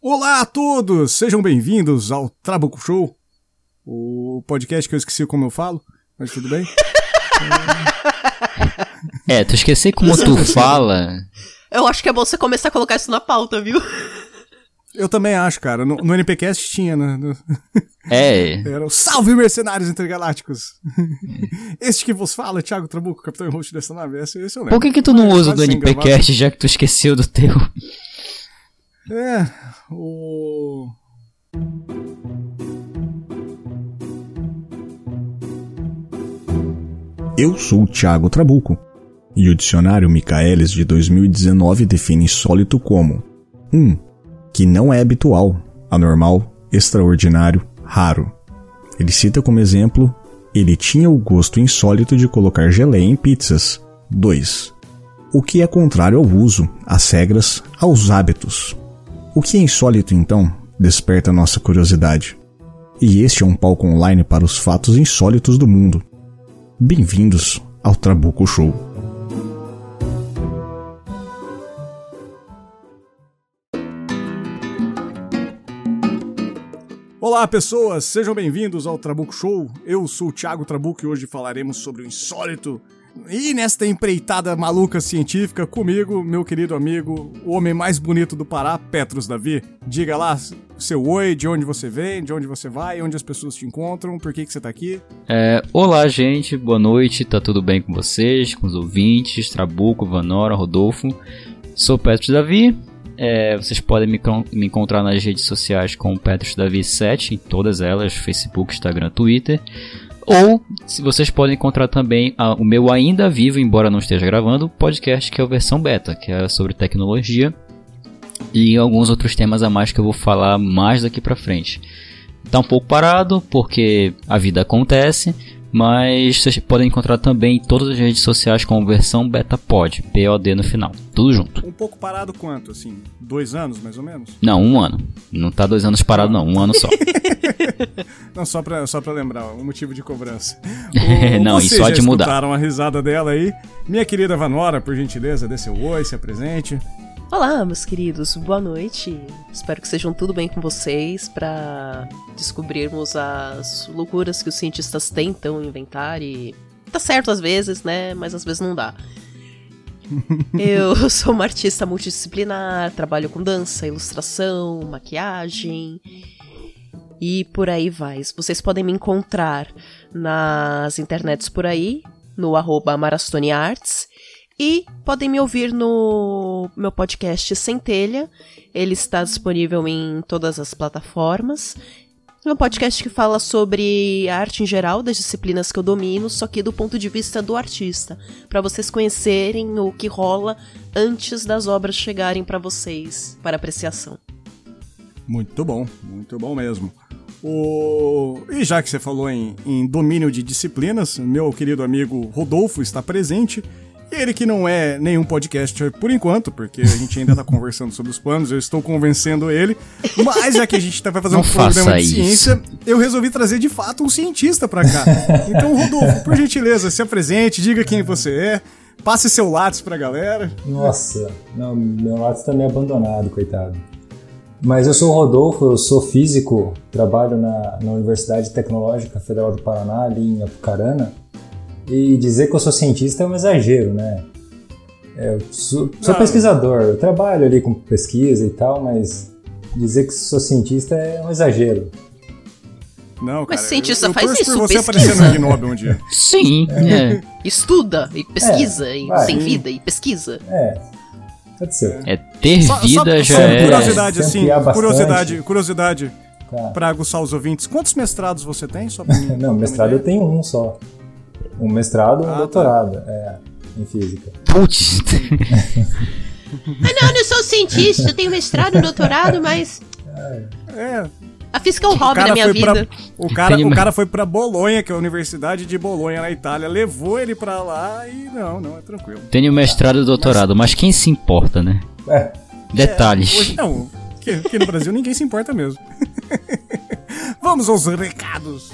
Olá a todos! Sejam bem-vindos ao Trabuco Show, o podcast que eu esqueci como eu falo, mas tudo bem. É, tu esqueci como tu fala. Eu acho que é bom você começar a colocar isso na pauta, viu? Eu também acho, cara. No, no NPcast tinha, né? No- É. Era o Salve Mercenários Intergalácticos! este que vos fala, Thiago Trabuco, capitão e host dessa nave. Esse, esse eu lembro. Por que que tu não Mas usa o do NPcast já que tu esqueceu do teu? É, o. Eu sou o Thiago Trabuco, e o dicionário Michaelis de 2019 define insólito como 1. Um, que não é habitual, anormal, extraordinário, raro. Ele cita como exemplo: ele tinha o gosto insólito de colocar geleia em pizzas. 2. O que é contrário ao uso, às regras, aos hábitos. O que é insólito então desperta nossa curiosidade. E este é um palco online para os fatos insólitos do mundo. Bem-vindos ao Trabuco Show. Olá pessoas, sejam bem-vindos ao Trabuco Show. Eu sou o Thiago Trabuco e hoje falaremos sobre o insólito. E nesta empreitada maluca científica, comigo, meu querido amigo, o homem mais bonito do Pará, Petros Davi. Diga lá seu oi, de onde você vem, de onde você vai, onde as pessoas te encontram, por que, que você tá aqui. É, olá, gente, boa noite, tá tudo bem com vocês, com os ouvintes, Trabuco, Vanora, Rodolfo. Sou Petros Davi. É, vocês podem me, me encontrar nas redes sociais com Petros Davi 7, em todas elas, Facebook, Instagram, Twitter. Ou, se vocês podem encontrar também a- o meu ainda vivo, embora não esteja gravando, podcast que é a versão beta, que é sobre tecnologia e alguns outros temas a mais que eu vou falar mais daqui pra frente. Tá um pouco parado porque a vida acontece, mas vocês podem encontrar também em todas as redes sociais com versão beta pod, POD no final, tudo junto. Um pouco parado quanto, assim? Dois anos, mais ou menos? Não, um ano. Não tá dois anos parado não, um ano só. Não, só pra, só pra lembrar, o motivo de cobrança. Não, vocês e só de mudar. a risada dela aí. Minha querida Vanora, por gentileza, dê seu oi, se apresente. Olá, meus queridos, boa noite. Espero que estejam tudo bem com vocês para descobrirmos as loucuras que os cientistas tentam inventar e tá certo às vezes, né? Mas às vezes não dá. Eu sou uma artista multidisciplinar, trabalho com dança, ilustração, maquiagem e por aí vai. Vocês podem me encontrar nas internets por aí, no arroba Marastone Arts. E podem me ouvir no meu podcast Centelha. Ele está disponível em todas as plataformas. É um podcast que fala sobre a arte em geral, das disciplinas que eu domino, só que do ponto de vista do artista, para vocês conhecerem o que rola antes das obras chegarem para vocês para apreciação. Muito bom, muito bom mesmo. O... E já que você falou em, em domínio de disciplinas, meu querido amigo Rodolfo está presente. Ele que não é nenhum podcaster por enquanto, porque a gente ainda tá conversando sobre os planos, eu estou convencendo ele. Mas já que a gente tá, vai fazer Não um programa de isso. ciência, eu resolvi trazer de fato um cientista pra cá. Então, Rodolfo, por gentileza, se apresente, diga quem você é, passe seu lápis pra galera. Nossa, não, meu lado tá meio abandonado, coitado. Mas eu sou o Rodolfo, eu sou físico, trabalho na, na Universidade Tecnológica Federal do Paraná, ali em Apucarana. E dizer que eu sou cientista é um exagero, né? É, Eu sou, sou pesquisador, eu trabalho ali com pesquisa e tal, mas dizer que sou cientista é um exagero. Não, Mas cara, cientista eu, eu faz isso, você pesquisa. aparecer no Ig Nobel um dia. Sim, é. Estuda e pesquisa e vai. tem vida e pesquisa. É, pode ser. É ter Só- vida só, já só é. curiosidade, assim, curiosidade, curiosidade Tá. pra aguçar os ouvintes. Quantos mestrados você tem? Só pra mim Não, mestrado eu tenho um só. Um mestrado e um Ah, tá. doutorado, é, em física. Putz. Ah, não, eu não sou cientista, eu tenho mestrado, doutorado, mas É, a física é um o hobby da minha foi pra, vida. o, cara, o cara foi pra Bolonha, que é a Universidade de Bolonha, na Itália, levou ele pra lá e não, não, é tranquilo. Tenho mestrado e doutorado, mas quem se importa, né? É, Detalhes. Hoje, não, aqui, aqui no Brasil ninguém se importa mesmo. Vamos aos recados.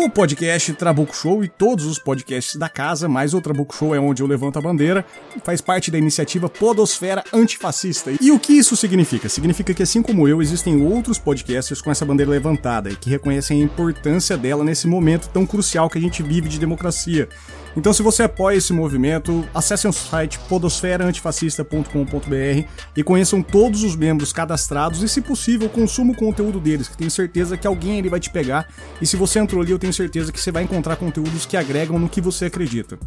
O podcast Trabuco Show e todos os podcasts da casa, mas o Trabuco Show é onde eu levanto a bandeira, faz parte da iniciativa Podosfera Antifascista. E o que isso significa? Significa que, assim como eu, existem outros podcasters com essa bandeira levantada e que reconhecem a importância dela nesse momento tão crucial que a gente vive de democracia. Então, se você apoia esse movimento, acessem o site podosferaantifascista.com.br e conheçam todos os membros cadastrados e, se possível, consuma o conteúdo deles, que tenho certeza que alguém ali vai te pegar. E se você entrou ali, eu tenho certeza que você vai encontrar conteúdos que agregam no que você acredita.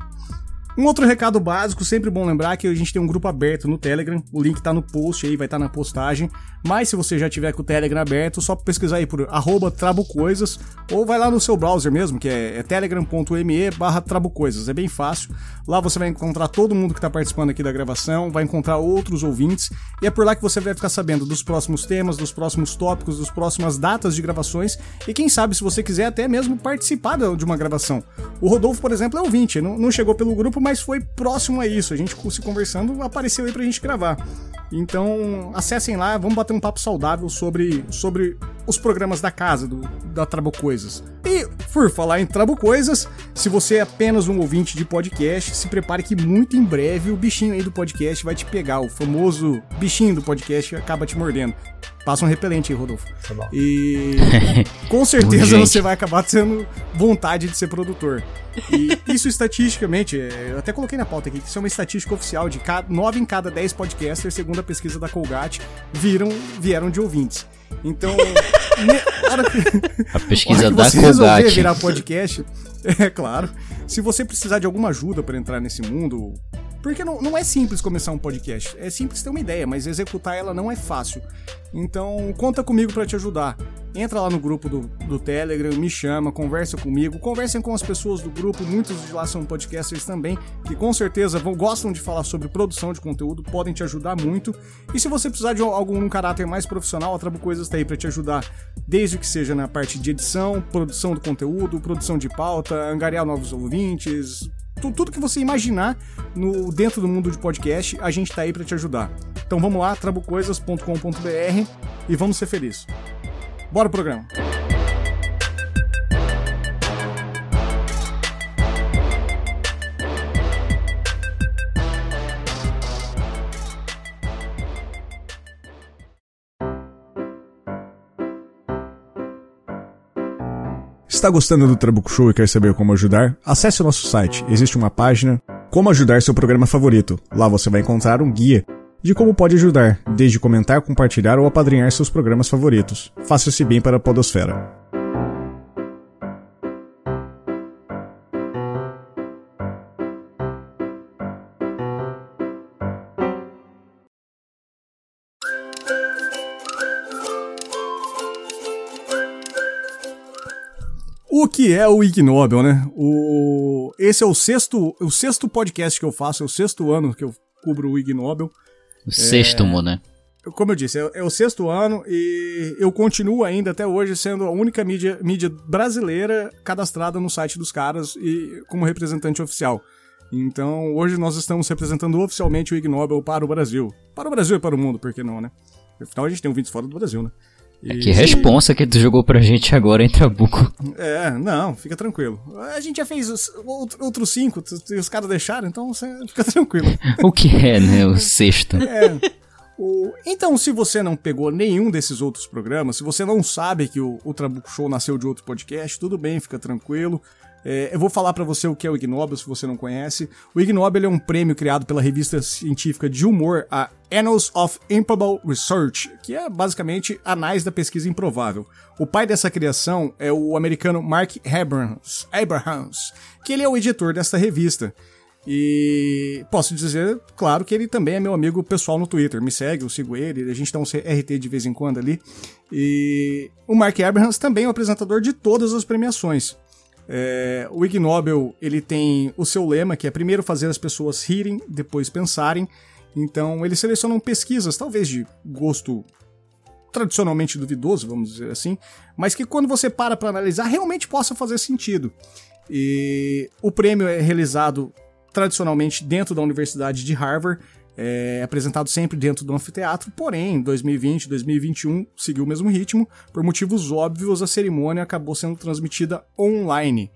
Um outro recado básico, sempre bom lembrar que a gente tem um grupo aberto no Telegram, o link tá no post aí, vai estar tá na postagem. Mas se você já tiver com o Telegram aberto, só pesquisar aí por trabucoisas ou vai lá no seu browser mesmo, que é, é telegram.me barra trabucoisas, é bem fácil. Lá você vai encontrar todo mundo que está participando aqui da gravação, vai encontrar outros ouvintes e é por lá que você vai ficar sabendo dos próximos temas, dos próximos tópicos, das próximas datas de gravações e quem sabe se você quiser até mesmo participar de uma gravação. O Rodolfo, por exemplo, é ouvinte, não, não chegou pelo grupo, mas foi próximo a isso. A gente se conversando, apareceu aí pra gente gravar. Então, acessem lá, vamos bater um papo saudável sobre, sobre os programas da casa, do, da Trabo Coisas. E, por falar em Trabo Coisas, se você é apenas um ouvinte de podcast, se prepare que muito em breve o bichinho aí do podcast vai te pegar. O famoso bichinho do podcast acaba te mordendo. Passa um repelente aí, Rodolfo. Tá bom. E com certeza você vai acabar tendo vontade de ser produtor. E isso estatisticamente, é, eu até coloquei na pauta aqui, que isso é uma estatística oficial de 9 em cada 10 podcasters, segundo a pesquisa da Colgate, viram, vieram de ouvintes. Então, a pesquisa hora que da você resolver virar podcast, é claro. Se você precisar de alguma ajuda para entrar nesse mundo, porque não, não é simples começar um podcast. É simples ter uma ideia, mas executar ela não é fácil. Então, conta comigo para te ajudar. Entra lá no grupo do, do Telegram, me chama, conversa comigo, conversem com as pessoas do grupo, muitos de lá são podcasters também, que com certeza vão, gostam de falar sobre produção de conteúdo, podem te ajudar muito. E se você precisar de algum caráter mais profissional, a Trabo Coisas está aí para te ajudar, desde que seja na parte de edição, produção do conteúdo, produção de pauta, angariar novos ouvintes, tudo que você imaginar no dentro do mundo de podcast, a gente tá aí para te ajudar. Então vamos lá, trabucoisas.com.br e vamos ser felizes. Bora pro programa. Está gostando do Trabuco Show e quer saber como ajudar? Acesse o nosso site. Existe uma página Como ajudar seu programa favorito. Lá você vai encontrar um guia de como pode ajudar, desde comentar, compartilhar ou apadrinhar seus programas favoritos. Faça-se bem para a podosfera. Que é o Ig Nobel, né? O... Esse é o sexto, o sexto podcast que eu faço, é o sexto ano que eu cubro o Ig Nobel. O é... sexto, né? Como eu disse, é, é, o sexto ano e eu continuo ainda até hoje sendo a única mídia, mídia brasileira cadastrada no site dos caras e como representante oficial. Então, hoje nós estamos representando oficialmente o Ig Nobel para o Brasil. Para o Brasil e para o mundo, por que não, né? Afinal, a gente tem ouvintes fora do Brasil, né? É que responsa que tu jogou pra gente agora em Trabuco. É, não, fica tranquilo. A gente já fez os, outros cinco e os caras deixaram, então você fica tranquilo. o que é, né? O sexto. É. O... Então, se você não pegou nenhum desses outros programas, se você não sabe que o, o Trabuco Show nasceu de outro podcast, tudo bem, fica tranquilo. É, eu vou falar para você o que é o Ig Nobel, se você não conhece. O Ig Nobel é um prêmio criado pela revista científica de humor, a Annals of Improbable Research, que é basicamente anais da pesquisa improvável. O pai dessa criação é o americano Mark Abrahams, Abrahams que ele é o editor desta revista. E posso dizer, claro, que ele também é meu amigo pessoal no Twitter. Me segue, eu sigo ele, a gente dá um RT de vez em quando ali. E o Mark Abrahams também é o apresentador de todas as premiações. É, o Ig Nobel ele tem o seu lema, que é primeiro fazer as pessoas rirem, depois pensarem. Então eles selecionam pesquisas, talvez de gosto tradicionalmente duvidoso, vamos dizer assim, mas que quando você para para analisar realmente possa fazer sentido. E o prêmio é realizado tradicionalmente dentro da Universidade de Harvard, é apresentado sempre dentro do anfiteatro, porém, em 2020, 2021 seguiu o mesmo ritmo. Por motivos óbvios, a cerimônia acabou sendo transmitida online.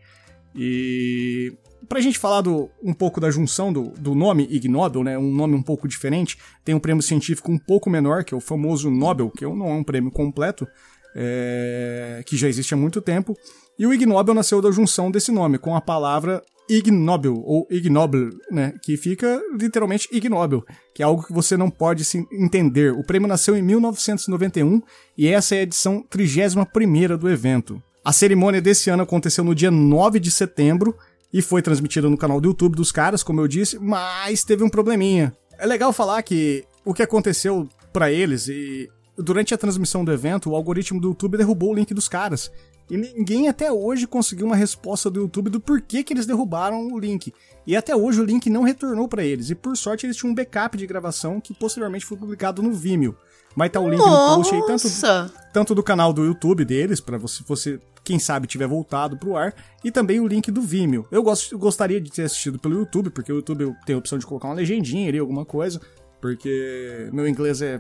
E pra gente falar do, um pouco da junção do, do nome Ig Nobel, né, um nome um pouco diferente, tem um prêmio científico um pouco menor, que é o famoso Nobel, que não é um prêmio completo, é, que já existe há muito tempo, e o Ig Nobel nasceu da junção desse nome, com a palavra ignoble, ou ignoble, né, que fica literalmente ignóbil, que é algo que você não pode se entender. O prêmio nasceu em 1991 e essa é a edição 31 do evento. A cerimônia desse ano aconteceu no dia 9 de setembro e foi transmitida no canal do YouTube dos caras, como eu disse, mas teve um probleminha. É legal falar que o que aconteceu para eles e durante a transmissão do evento, o algoritmo do YouTube derrubou o link dos caras. E ninguém até hoje conseguiu uma resposta do YouTube do porquê que eles derrubaram o link. E até hoje o link não retornou para eles. E por sorte eles tinham um backup de gravação que posteriormente foi publicado no Vimeo. Vai estar tá o link Nossa. no post aí, tanto, tanto do canal do YouTube deles, para você, você, quem sabe, tiver voltado pro ar, e também o link do Vimeo. Eu gosto, gostaria de ter assistido pelo YouTube, porque o YouTube tem a opção de colocar uma legendinha ali, alguma coisa, porque meu inglês é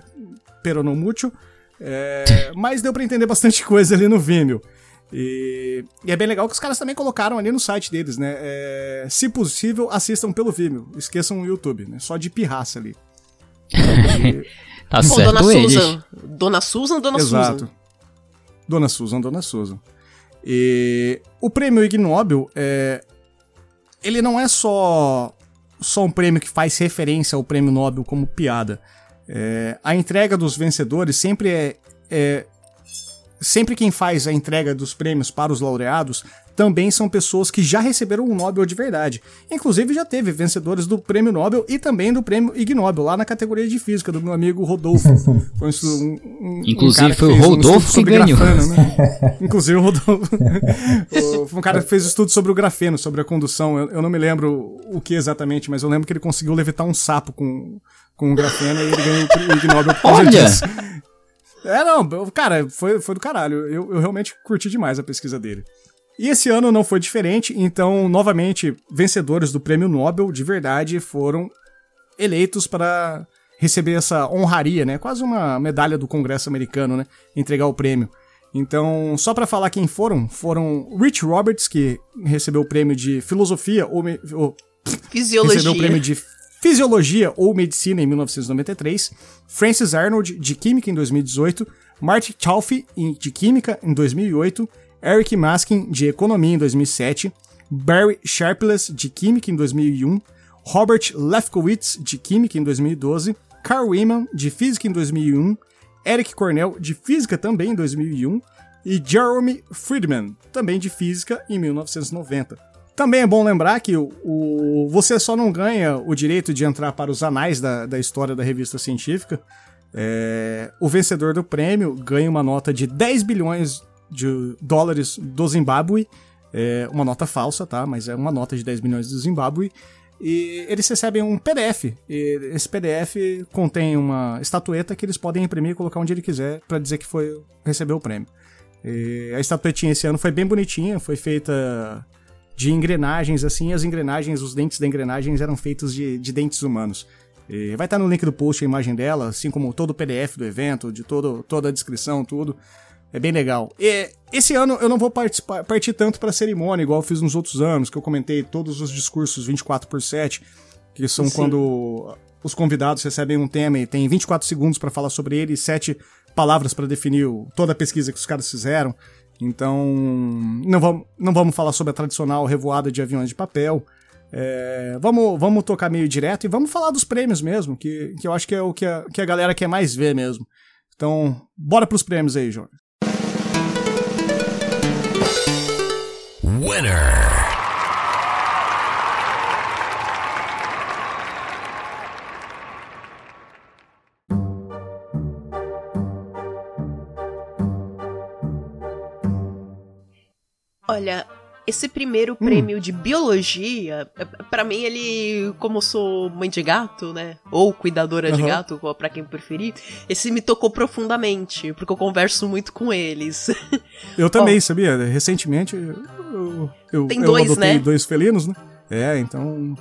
peronomútil. É, mas deu para entender bastante coisa ali no Vimeo. E, e, é bem legal que os caras também colocaram ali no site deles, né? É, se possível, assistam pelo Vimeo. Esqueçam o YouTube, né? Só de pirraça ali. E... tá Bom, certo Dona eles. Susan. Dona Susan, Dona Exato. Susan. Dona Susan, Dona Susan. E o prêmio Ig Nobel, é, ele não é só, só um prêmio que faz referência ao prêmio Nobel como piada. É, a entrega dos vencedores sempre é, é sempre quem faz a entrega dos prêmios para os laureados também são pessoas que já receberam um Nobel de verdade. Inclusive já teve vencedores do prêmio Nobel e também do prêmio Ig Nobel, lá na categoria de física, do meu amigo Rodolfo. Foi um, um, Inclusive um foi o Rodolfo um que ganhou. Grafeno, né? Inclusive o Rodolfo. foi um cara que fez estudo sobre o grafeno, sobre a condução. Eu, eu, não me lembro o que exatamente, mas eu lembro que ele conseguiu levitar um sapo com, com o grafeno e ele ganhou o Ig Nobel por causa Olha! disso. É, não, cara, foi, foi do caralho. Eu, eu realmente curti demais a pesquisa dele. E esse ano não foi diferente, então, novamente, vencedores do prêmio Nobel de verdade foram eleitos para receber essa honraria, né? Quase uma medalha do Congresso americano, né? Entregar o prêmio. Então, só para falar quem foram, foram Rich Roberts, que recebeu o prêmio de filosofia ou, ou fisiologia. Recebeu o prêmio de Fisiologia ou Medicina em 1993, Francis Arnold de Química em 2018, Marty Chauffe de Química em 2008, Eric Maskin de Economia em 2007, Barry Sharpless de Química em 2001, Robert Lefkowitz de Química em 2012, Carl Wieman de Física em 2001, Eric Cornell de Física também em 2001 e Jeremy Friedman também de Física em 1990. Também é bom lembrar que o, o, você só não ganha o direito de entrar para os anais da, da história da revista científica. É, o vencedor do prêmio ganha uma nota de 10 bilhões de dólares do Zimbábue. É uma nota falsa, tá? Mas é uma nota de 10 bilhões do Zimbábue. E eles recebem um PDF. Esse PDF contém uma estatueta que eles podem imprimir e colocar onde ele quiser para dizer que foi recebeu o prêmio. E a estatuetinha esse ano foi bem bonitinha, foi feita de engrenagens, assim, as engrenagens, os dentes da engrenagens eram feitos de, de dentes humanos. E vai estar no link do post a imagem dela, assim como todo o PDF do evento, de todo, toda a descrição, tudo. É bem legal. E esse ano eu não vou participar, partir tanto para a cerimônia, igual eu fiz nos outros anos, que eu comentei todos os discursos 24 por 7, que são Sim. quando os convidados recebem um tema e tem 24 segundos para falar sobre ele e 7 palavras para definir toda a pesquisa que os caras fizeram. Então, não vamos, não vamos falar sobre a tradicional revoada de aviões de papel. É, vamos, vamos tocar meio direto e vamos falar dos prêmios mesmo, que, que eu acho que é o que a, que a galera quer mais ver mesmo. Então, bora pros prêmios aí, João. Winner! Olha, esse primeiro hum. prêmio de biologia, é, para mim ele, como eu sou mãe de gato, né, ou cuidadora uhum. de gato, para quem preferir, esse me tocou profundamente, porque eu converso muito com eles. Eu também, sabia? Recentemente eu, eu, Tem eu dois, adotei né? dois felinos, né? É, então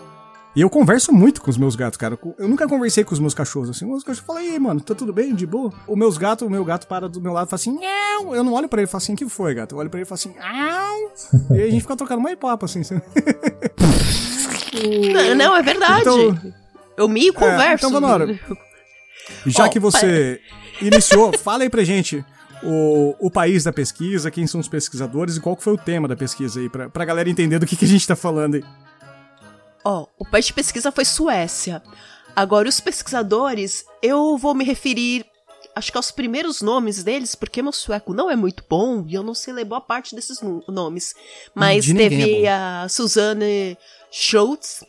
E eu converso muito com os meus gatos, cara. Eu nunca conversei com os meus cachorros assim. Os cachorros falam, aí, mano, tá tudo bem, de boa? O meus gatos, o meu gato para do meu lado e fala assim, Nhau! eu não olho pra ele e falo assim, que foi, gato? Eu olho pra ele e falo assim, Au! e aí a gente fica trocando mais papo, assim. não, não, é verdade. Então, eu me converso. É, então, Vanora, já oh, que você pai. iniciou, fala aí pra gente o, o país da pesquisa, quem são os pesquisadores e qual foi o tema da pesquisa aí, pra, pra galera entender do que, que a gente tá falando aí. Ó, oh, o país de pesquisa foi Suécia. Agora, os pesquisadores, eu vou me referir, acho que aos primeiros nomes deles, porque meu sueco não é muito bom e eu não sei ler boa parte desses nomes. Mas de teve é a Suzanne Schultz,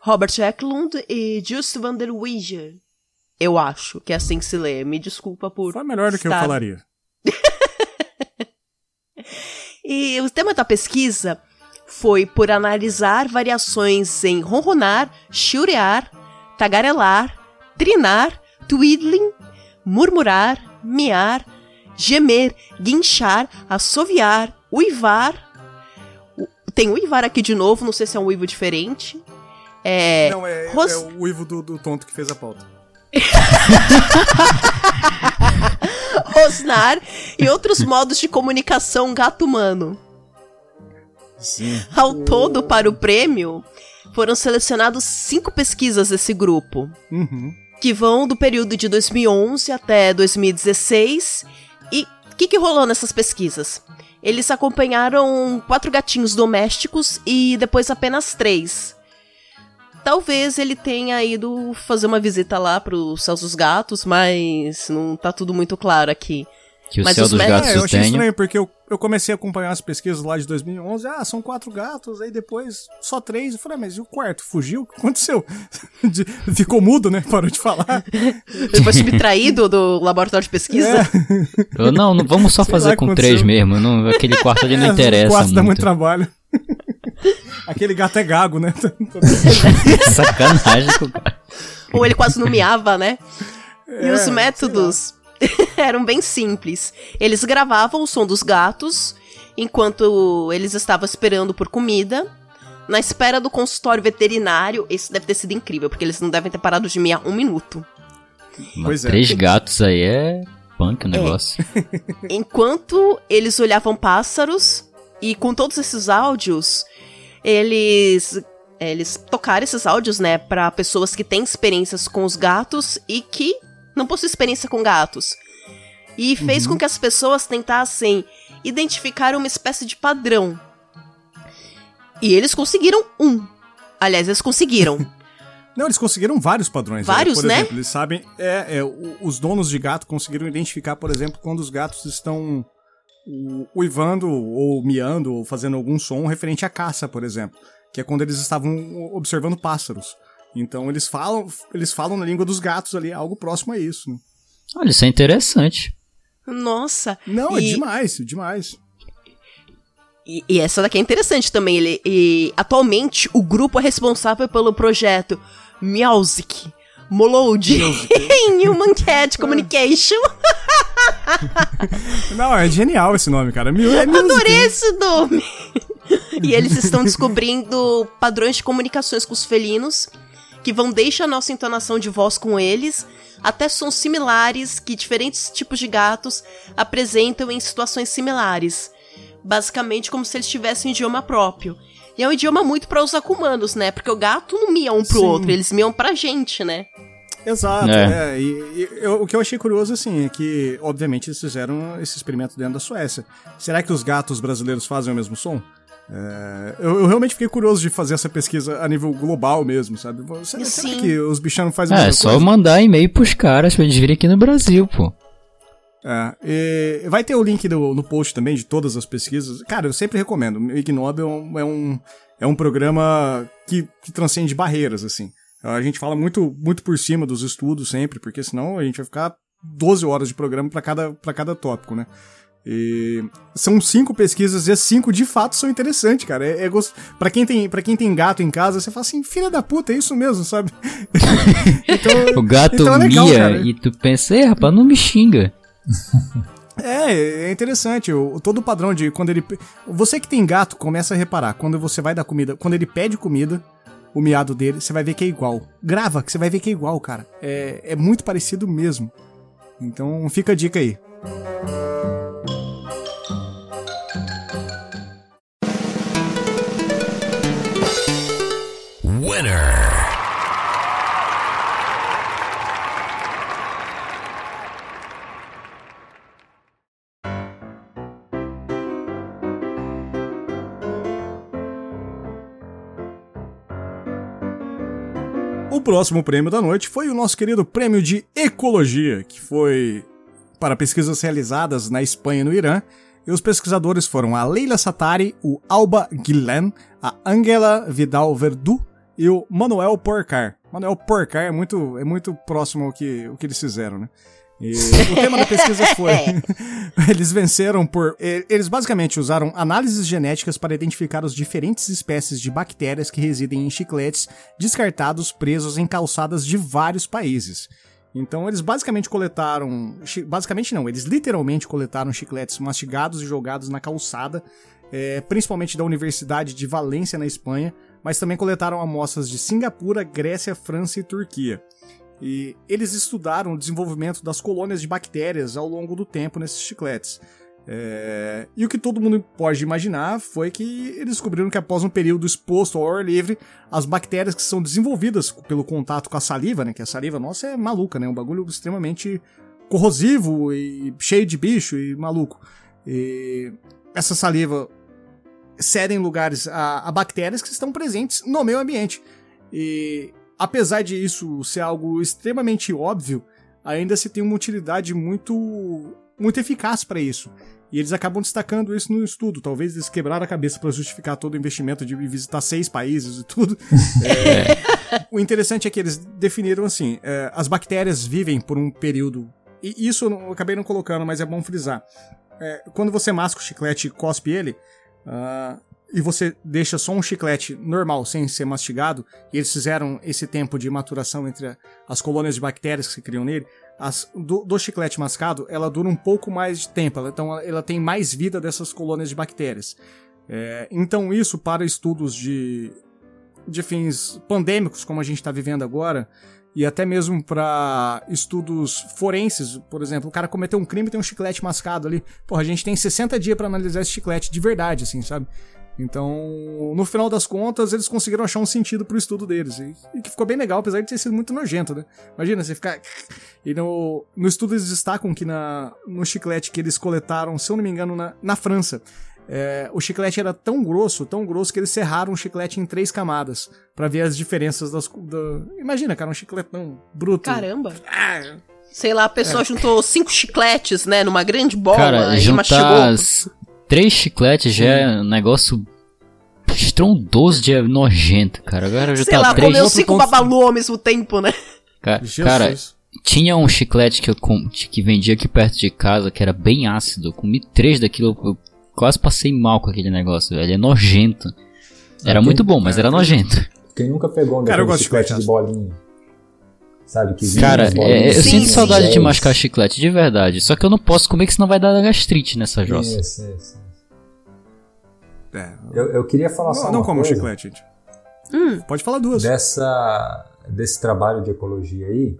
Robert Eklund e Just van der Wieger. Eu acho que é assim que se lê. Me desculpa por. Foi melhor do que eu falaria. e o tema da pesquisa foi por analisar variações em ronronar, chiurear, tagarelar, trinar, twiddling, murmurar, miar, gemer, guinchar, assoviar, uivar. Tem uivar aqui de novo, não sei se é um uivo diferente. É, não, é, ros... é o uivo do, do tonto que fez a pauta. Rosnar e outros modos de comunicação gato-humano. Sim. Ao todo, para o prêmio, foram selecionados cinco pesquisas desse grupo. Uhum. Que vão do período de 2011 até 2016. E o que, que rolou nessas pesquisas? Eles acompanharam quatro gatinhos domésticos e depois apenas três. Talvez ele tenha ido fazer uma visita lá pro Céus dos Gatos, mas não tá tudo muito claro aqui. Que o Mas céu dos gatos é, eu achei estranho porque eu, eu comecei a acompanhar as pesquisas lá de 2011. Ah, são quatro gatos, aí depois só três. Eu falei, ah, mas e o quarto? Fugiu? O que aconteceu? Ficou mudo, né? Parou de falar. Ele foi subtraído do laboratório de pesquisa? É. não, não, vamos só Sei fazer com três mesmo. Não, aquele quarto ali não é, interessa. O quarto muito. dá muito trabalho. Aquele gato é gago, né? Sacanagem com o Ou ele quase não miava, né? É, e os métodos eram bem simples. Eles gravavam o som dos gatos enquanto eles estavam esperando por comida. Na espera do consultório veterinário, isso deve ter sido incrível, porque eles não devem ter parado de miar um minuto. Mas é. Três gatos aí é punk o é. negócio. É. Enquanto eles olhavam pássaros, e com todos esses áudios, eles eles tocaram esses áudios, né, para pessoas que têm experiências com os gatos e que não possuem experiência com gatos. E fez uhum. com que as pessoas tentassem identificar uma espécie de padrão. E eles conseguiram um. Aliás, eles conseguiram. Não, eles conseguiram vários padrões. Né? Vários, né? Por né? exemplo, eles sabem. É, é, os donos de gato conseguiram identificar, por exemplo, quando os gatos estão uivando ou miando ou fazendo algum som referente à caça, por exemplo, que é quando eles estavam observando pássaros. Então eles falam, eles falam na língua dos gatos ali, algo próximo a isso. Né? Olha, isso é interessante. Nossa. Não, é e... é demais, demais. E, e, essa daqui é interessante também. Ele, e, atualmente, o grupo é responsável pelo projeto Music Molode em Human Cat Communication. Não, é genial esse nome, cara. É Adorei esse nome. e eles estão descobrindo padrões de comunicações com os felinos que vão desde a nossa entonação de voz com eles até sons similares que diferentes tipos de gatos apresentam em situações similares. Basicamente como se eles tivessem um idioma próprio. E é um idioma muito para usar com humanos, né? Porque o gato não mia um pro Sim. outro, eles miam pra gente, né? Exato, é. é. E, e eu, o que eu achei curioso, assim, é que, obviamente, eles fizeram esse experimento dentro da Suécia. Será que os gatos brasileiros fazem o mesmo som? É, eu, eu, realmente fiquei curioso de fazer essa pesquisa a nível global mesmo, sabe? Será, será que os bichos não fazem a É, é só mandar e-mail pros caras pra eles virem aqui no Brasil, pô. É, vai ter o link do, no post também de todas as pesquisas. Cara, eu sempre recomendo. O Ignob é um, é um, é um programa que, que transcende barreiras, assim. A gente fala muito, muito por cima dos estudos sempre, porque senão a gente vai ficar 12 horas de programa para cada, cada tópico, né? E são cinco pesquisas e as cinco de fato são interessantes, cara. É, é gost... para quem tem para quem tem gato em casa, você fala assim, filha da puta, é isso mesmo, sabe? então, o gato então é legal, mia cara. e tu pensa, é, rapaz, não me xinga. É, é interessante. O, todo o padrão de quando ele. Você que tem gato, começa a reparar. Quando você vai dar comida. Quando ele pede comida, o miado dele, você vai ver que é igual. Grava, que você vai ver que é igual, cara. É, é muito parecido mesmo. Então fica a dica aí. O próximo prêmio da noite foi o nosso querido prêmio de Ecologia, que foi para pesquisas realizadas na Espanha e no Irã. E os pesquisadores foram a Leila Satari, o Alba Guilhem, a Angela Vidal Verdu e o Manuel Porcar. Manuel Porcar é muito, é muito próximo ao que, ao que eles fizeram, né? E o tema da pesquisa foi. eles venceram por. Eles basicamente usaram análises genéticas para identificar as diferentes espécies de bactérias que residem em chicletes descartados presos em calçadas de vários países. Então eles basicamente coletaram. Basicamente não, eles literalmente coletaram chicletes mastigados e jogados na calçada, é, principalmente da Universidade de Valência, na Espanha, mas também coletaram amostras de Singapura, Grécia, França e Turquia. E eles estudaram o desenvolvimento das colônias de bactérias ao longo do tempo nesses chicletes. É... E o que todo mundo pode imaginar foi que eles descobriram que após um período exposto ao ar livre, as bactérias que são desenvolvidas pelo contato com a saliva, né? Que a saliva nossa é maluca, né? Um bagulho extremamente corrosivo e cheio de bicho e maluco. E essa saliva cede em lugares a, a bactérias que estão presentes no meio ambiente. E apesar de isso ser algo extremamente óbvio, ainda se tem uma utilidade muito muito eficaz para isso. E eles acabam destacando isso no estudo. Talvez eles quebraram a cabeça para justificar todo o investimento de visitar seis países e tudo. É, o interessante é que eles definiram assim: é, as bactérias vivem por um período. E isso eu acabei não colocando, mas é bom frisar. É, quando você masca o chiclete e cospe ele, uh, e você deixa só um chiclete normal, sem ser mastigado, e eles fizeram esse tempo de maturação entre as colônias de bactérias que se criam nele, as, do, do, chiclete mascado, ela dura um pouco mais de tempo, ela, então ela tem mais vida dessas colônias de bactérias. É, então isso para estudos de, de fins pandêmicos, como a gente está vivendo agora, e até mesmo para estudos forenses, por exemplo, o cara cometeu um crime e tem um chiclete mascado ali. Porra, a gente tem 60 dias para analisar esse chiclete de verdade, assim, sabe? Então, no final das contas, eles conseguiram achar um sentido pro estudo deles. E, e, que ficou bem legal, apesar de ter sido muito nojento, né? Imagina, você ficar. E no, no estudo eles destacam que na, no chiclete que eles coletaram, se eu não me engano, na, na França, é, o chiclete era tão grosso, tão grosso, que eles serraram o chiclete em três camadas para ver as diferenças das. Da... Imagina, cara, um chicletão bruto. Caramba! Ah, Sei lá, a pessoa é. juntou cinco chicletes, né, numa grande bola cara, e mastigou três chicletes já é um negócio estrondoso de nojento, cara. Agora já Sei tá lá, três. comeu cinco ponto... babalu ao mesmo tempo, né? Cara, cara, tinha um chiclete que eu que vendia aqui perto de casa que era bem ácido. Eu comi três daquilo, eu quase passei mal com aquele negócio, velho. É nojento. Era quem, muito bom, mas era nojento. Quem nunca pegou um cara, chiclete de, de bolinha? Sabe, que Cara, é, eu sim, sinto sim, saudade sim. de mascar chiclete, de verdade. Só que eu não posso comer, que senão vai dar gastrite nessa jossa. Isso, isso. É. Eu, eu queria falar não, só Não como chiclete, gente. Hum. Pode falar duas. Dessa, desse trabalho de ecologia aí,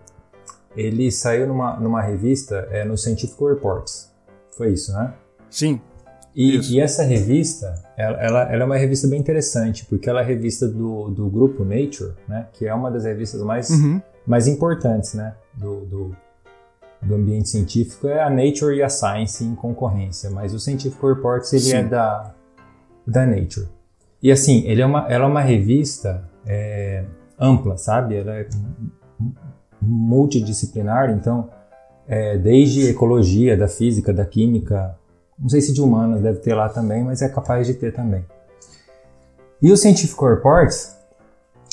ele saiu numa, numa revista, é, no Scientific Reports. Foi isso, né? Sim. E, e essa revista, ela, ela, ela, é uma revista bem interessante, porque ela é revista do, do grupo Nature, né? Que é uma das revistas mais, uhum. mais importantes, né? Do, do, do, ambiente científico. É a Nature e a Science em concorrência, mas o Scientific Reports, ele é Sim. é da da Nature. E assim, ele é uma, ela é uma revista é, ampla, sabe? Ela é multidisciplinar, então, é, desde ecologia, da física, da química, não sei se de humanas deve ter lá também, mas é capaz de ter também. E o Scientific Reports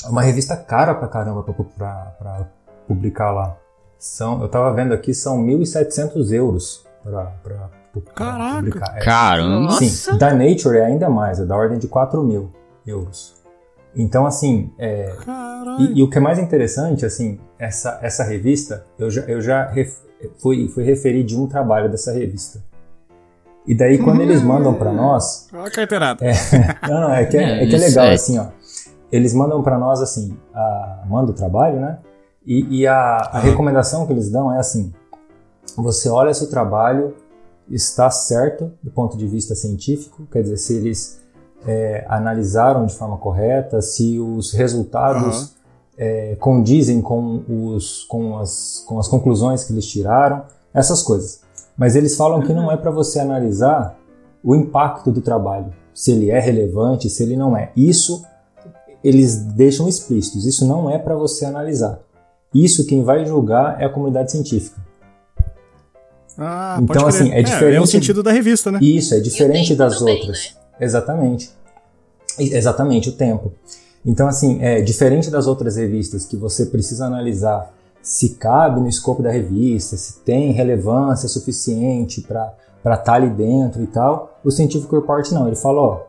é uma revista cara pra caramba para publicar lá. São, eu tava vendo aqui, são 1.700 euros para Caraca. publicar. É. Caramba! Sim, da Nature é ainda mais, é da ordem de 4 mil euros. Então, assim, é, e, e, o que é mais interessante, assim, essa, essa revista, eu já, eu já ref, fui, fui referir de um trabalho dessa revista. E daí, quando eles mandam para nós... Olha a carteirada. É, não, não, é que é, é, é que é legal, assim, ó. eles mandam para nós assim, a, manda o trabalho, né? E, e a, a recomendação que eles dão é assim: você olha se o trabalho está certo do ponto de vista científico, quer dizer, se eles é, analisaram de forma correta, se os resultados uhum. é, condizem com, os, com, as, com as conclusões que eles tiraram, essas coisas. Mas eles falam que não é para você analisar o impacto do trabalho, se ele é relevante, se ele não é. Isso eles deixam explícitos, isso não é para você analisar. Isso quem vai julgar é a comunidade científica. Ah, então, assim, é diferente. É, é, o sentido da revista, né? Isso, é diferente das também, outras. Né? Exatamente. Exatamente, o tempo. Então, assim, é diferente das outras revistas que você precisa analisar se cabe no escopo da revista, se tem relevância suficiente para estar tá ali dentro e tal. O Scientific Report não, ele fala, ó,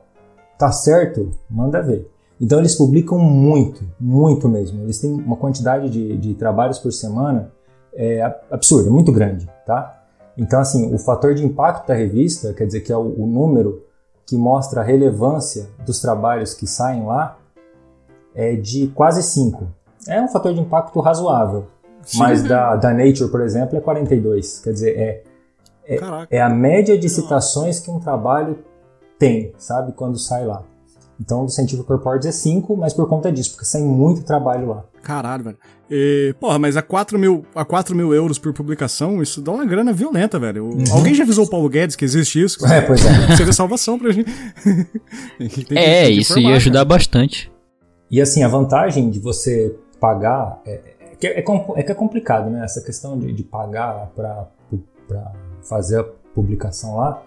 tá certo, manda ver. Então eles publicam muito, muito mesmo. Eles têm uma quantidade de, de trabalhos por semana é, absurda, muito grande, tá? Então, assim, o fator de impacto da revista, quer dizer que é o, o número que mostra a relevância dos trabalhos que saem lá, é de quase 5. É um fator de impacto razoável. Sim. Mas da, da Nature, por exemplo, é 42. Quer dizer, é, é, é a média de citações que um trabalho tem, sabe? Quando sai lá. Então, do Scientific Reports é 5, mas por conta disso, porque sai muito trabalho lá. Caralho, velho. E, porra, mas a 4 mil, a 4 mil euros por publicação, isso dá uma grana violenta, velho. Uhum. Alguém já avisou o Paulo Guedes que existe isso? É, pois é. Seria salvação pra gente. é, isso ia ajudar cara. bastante. E assim, a vantagem de você pagar é, é, que é, é, que é complicado, né? Essa questão de, de pagar para fazer a publicação lá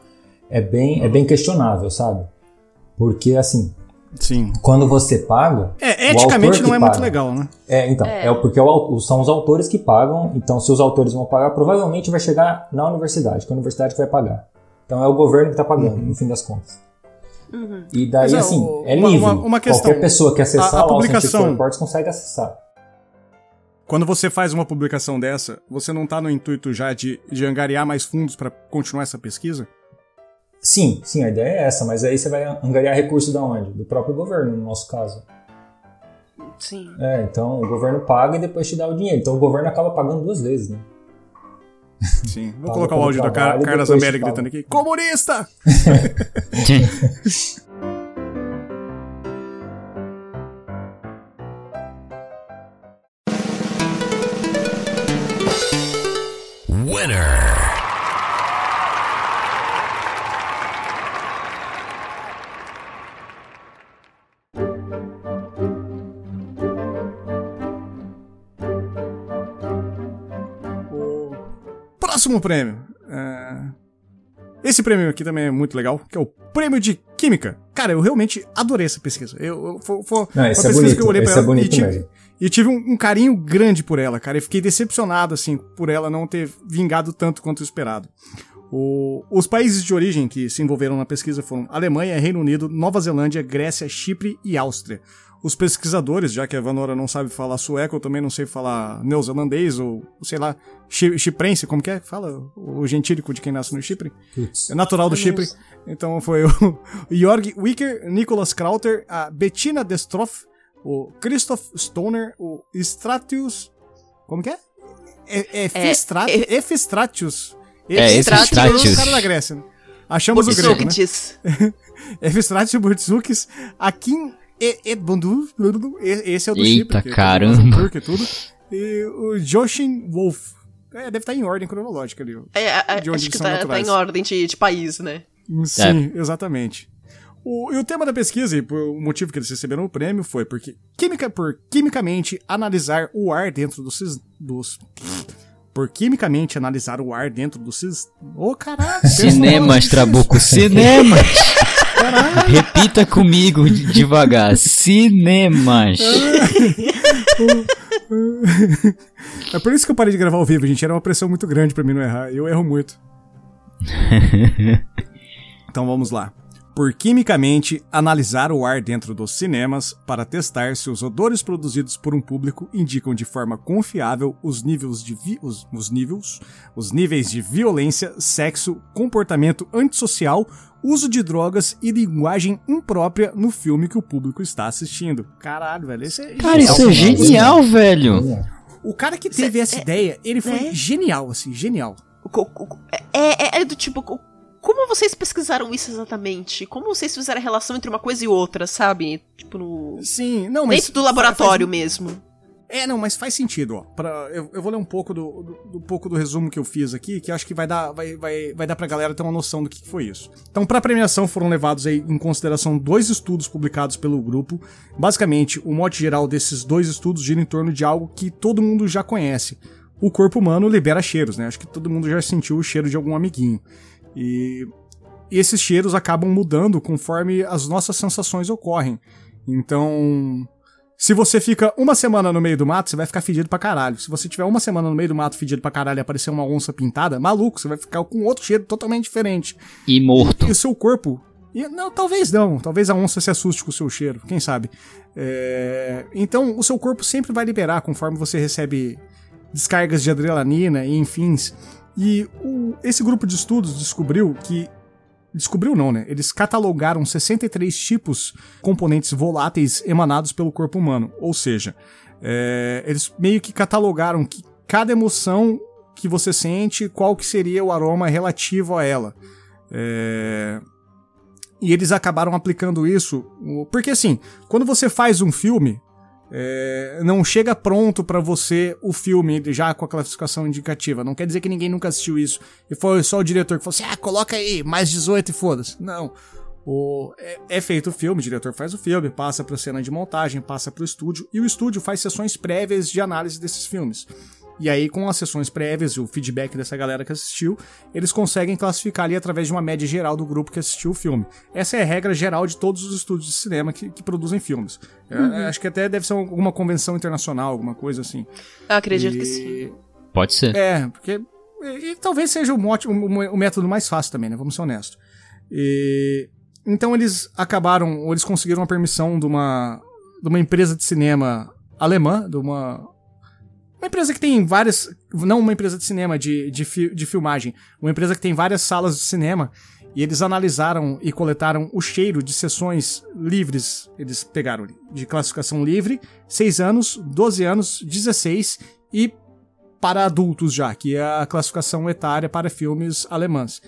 é bem, é bem questionável, sabe? Porque assim, Sim. Quando você paga. É, eticamente não é paga, muito legal, né? É, então. É, é porque o, são os autores que pagam. Então, se os autores vão pagar, provavelmente vai chegar na universidade, que a universidade vai pagar. Então, é o governo que está pagando, uhum. no fim das contas. Uhum. E daí, é, assim, o, é livre. Uma, uma questão, Qualquer pessoa que acessar a, a publicação, Reports consegue acessar. Quando você faz uma publicação dessa, você não está no intuito já de, de angariar mais fundos para continuar essa pesquisa? Sim, sim, a ideia é essa, mas aí você vai angariar recursos da onde? Do próprio governo, no nosso caso. Sim. É, então o governo paga e depois te dá o dinheiro. Então o governo acaba pagando duas vezes, né? Sim. Vou colocar o áudio da Car Carla Zambelli gritando aqui: Comunista! Próximo prêmio. É... Esse prêmio aqui também é muito legal, que é o Prêmio de Química. Cara, eu realmente adorei essa pesquisa. Eu, eu, foi, foi Não, uma pesquisa é bonito, que eu olhei pra ela é e tive, e tive um, um, carinho grande por ela, cara. E fiquei decepcionado, assim, por ela não ter vingado tanto quanto esperado. O, os países de origem que se envolveram na pesquisa foram Alemanha, Reino Unido, Nova Zelândia, Grécia, Chipre e Áustria os pesquisadores, já que a Vanora não sabe falar sueco, eu também não sei falar neozelandês ou, sei lá, chiprense, como que é? Fala o gentílico de quem nasce no Chipre. É natural do Chipre. Então foi o Jorg Wicker, Nicholas Krauter, a Bettina Destroff, o Christoph Stoner, o Stratius. Como que é? É, é, Efistratius. É, Efistratius. É, cara da Grécia. Achamos o grego, né? Efistratius Burtsukis, Akin Edbundu, esse é o do Eita, Chipre, caramba. É tudo. E o Joshin Wolf. É, deve estar em ordem cronológica ali. É, a, de onde acho que tá, tá, em ordem de, de país, né? Sim, é. exatamente. O, e o tema da pesquisa, e o motivo que eles receberam o prêmio, foi porque química, por quimicamente analisar o ar dentro dos, dos por quimicamente analisar o ar dentro do cis... Ô, oh, caralho! Cinemas, Trabuco, cinemas! Caralho. Repita comigo devagar. Cinemas. É por isso que eu parei de gravar ao vivo, gente. Era uma pressão muito grande para mim não errar. Eu erro muito. então vamos lá. Por quimicamente analisar o ar dentro dos cinemas para testar se os odores produzidos por um público indicam de forma confiável os níveis de vi os, os níveis, os níveis de violência, sexo, comportamento antissocial, uso de drogas e linguagem imprópria no filme que o público está assistindo. Caralho, velho, esse é Cara, isso é genial, velho. O cara que teve essa ideia, ele foi genial, assim, genial. É, é, é do tipo, como vocês pesquisaram isso exatamente? Como vocês fizeram a relação entre uma coisa e outra, sabe? Tipo no. Sim, não, mas. Dentro do laboratório faz... mesmo. É, não, mas faz sentido, ó. Pra, eu, eu vou ler um pouco do, do, do, pouco do resumo que eu fiz aqui, que acho que vai dar, vai, vai, vai dar pra galera ter uma noção do que foi isso. Então, pra premiação foram levados aí em consideração dois estudos publicados pelo grupo. Basicamente, o mote geral desses dois estudos gira em torno de algo que todo mundo já conhece. O corpo humano libera cheiros, né? Acho que todo mundo já sentiu o cheiro de algum amiguinho. E, esses cheiros acabam mudando conforme as nossas sensações ocorrem. Então, se você fica uma semana no meio do mato, você vai ficar fedido pra caralho. Se você tiver uma semana no meio do mato fedido pra caralho e aparecer uma onça pintada, maluco, você vai ficar com outro cheiro totalmente diferente. E morto. E, e o seu corpo. E, não, talvez não. Talvez a onça se assuste com o seu cheiro, quem sabe. É, então, o seu corpo sempre vai liberar conforme você recebe descargas de adrenalina e enfim. E o, esse grupo de estudos descobriu que. Descobriu não, né? Eles catalogaram 63 tipos componentes voláteis emanados pelo corpo humano. Ou seja, é, eles meio que catalogaram que cada emoção que você sente, qual que seria o aroma relativo a ela. É... E eles acabaram aplicando isso. Porque assim, quando você faz um filme, é, não chega pronto para você o filme já com a classificação indicativa. Não quer dizer que ninguém nunca assistiu isso e foi só o diretor que falou assim: ah, coloca aí, mais 18 e foda-se. Não. O, é, é, feito o filme, o diretor faz o filme, passa para cena de montagem, passa para o estúdio e o estúdio faz sessões prévias de análise desses filmes. E aí, com as sessões prévias e o feedback dessa galera que assistiu, eles conseguem classificar ali através de uma média geral do grupo que assistiu o filme. Essa é a regra geral de todos os estúdios de cinema que, que produzem filmes. É, uhum. É, acho que até deve ser alguma convenção internacional, alguma coisa assim. Eu acredito e... que sim. Pode ser. É, porque. E, e talvez seja o, mote, o, o, método mais fácil também, né? Vamos ser honestos. E, então eles acabaram, ou eles conseguiram uma permissão de uma, de uma empresa de cinema alemã, de uma uma empresa que tem várias. Não uma empresa de cinema, de, de, fi, de filmagem. Uma empresa que tem várias salas de cinema. E eles analisaram e coletaram o cheiro de sessões livres. Eles pegaram de classificação livre, 6 anos, 12 anos, 16 e para adultos já, que é a classificação etária para filmes alemãs.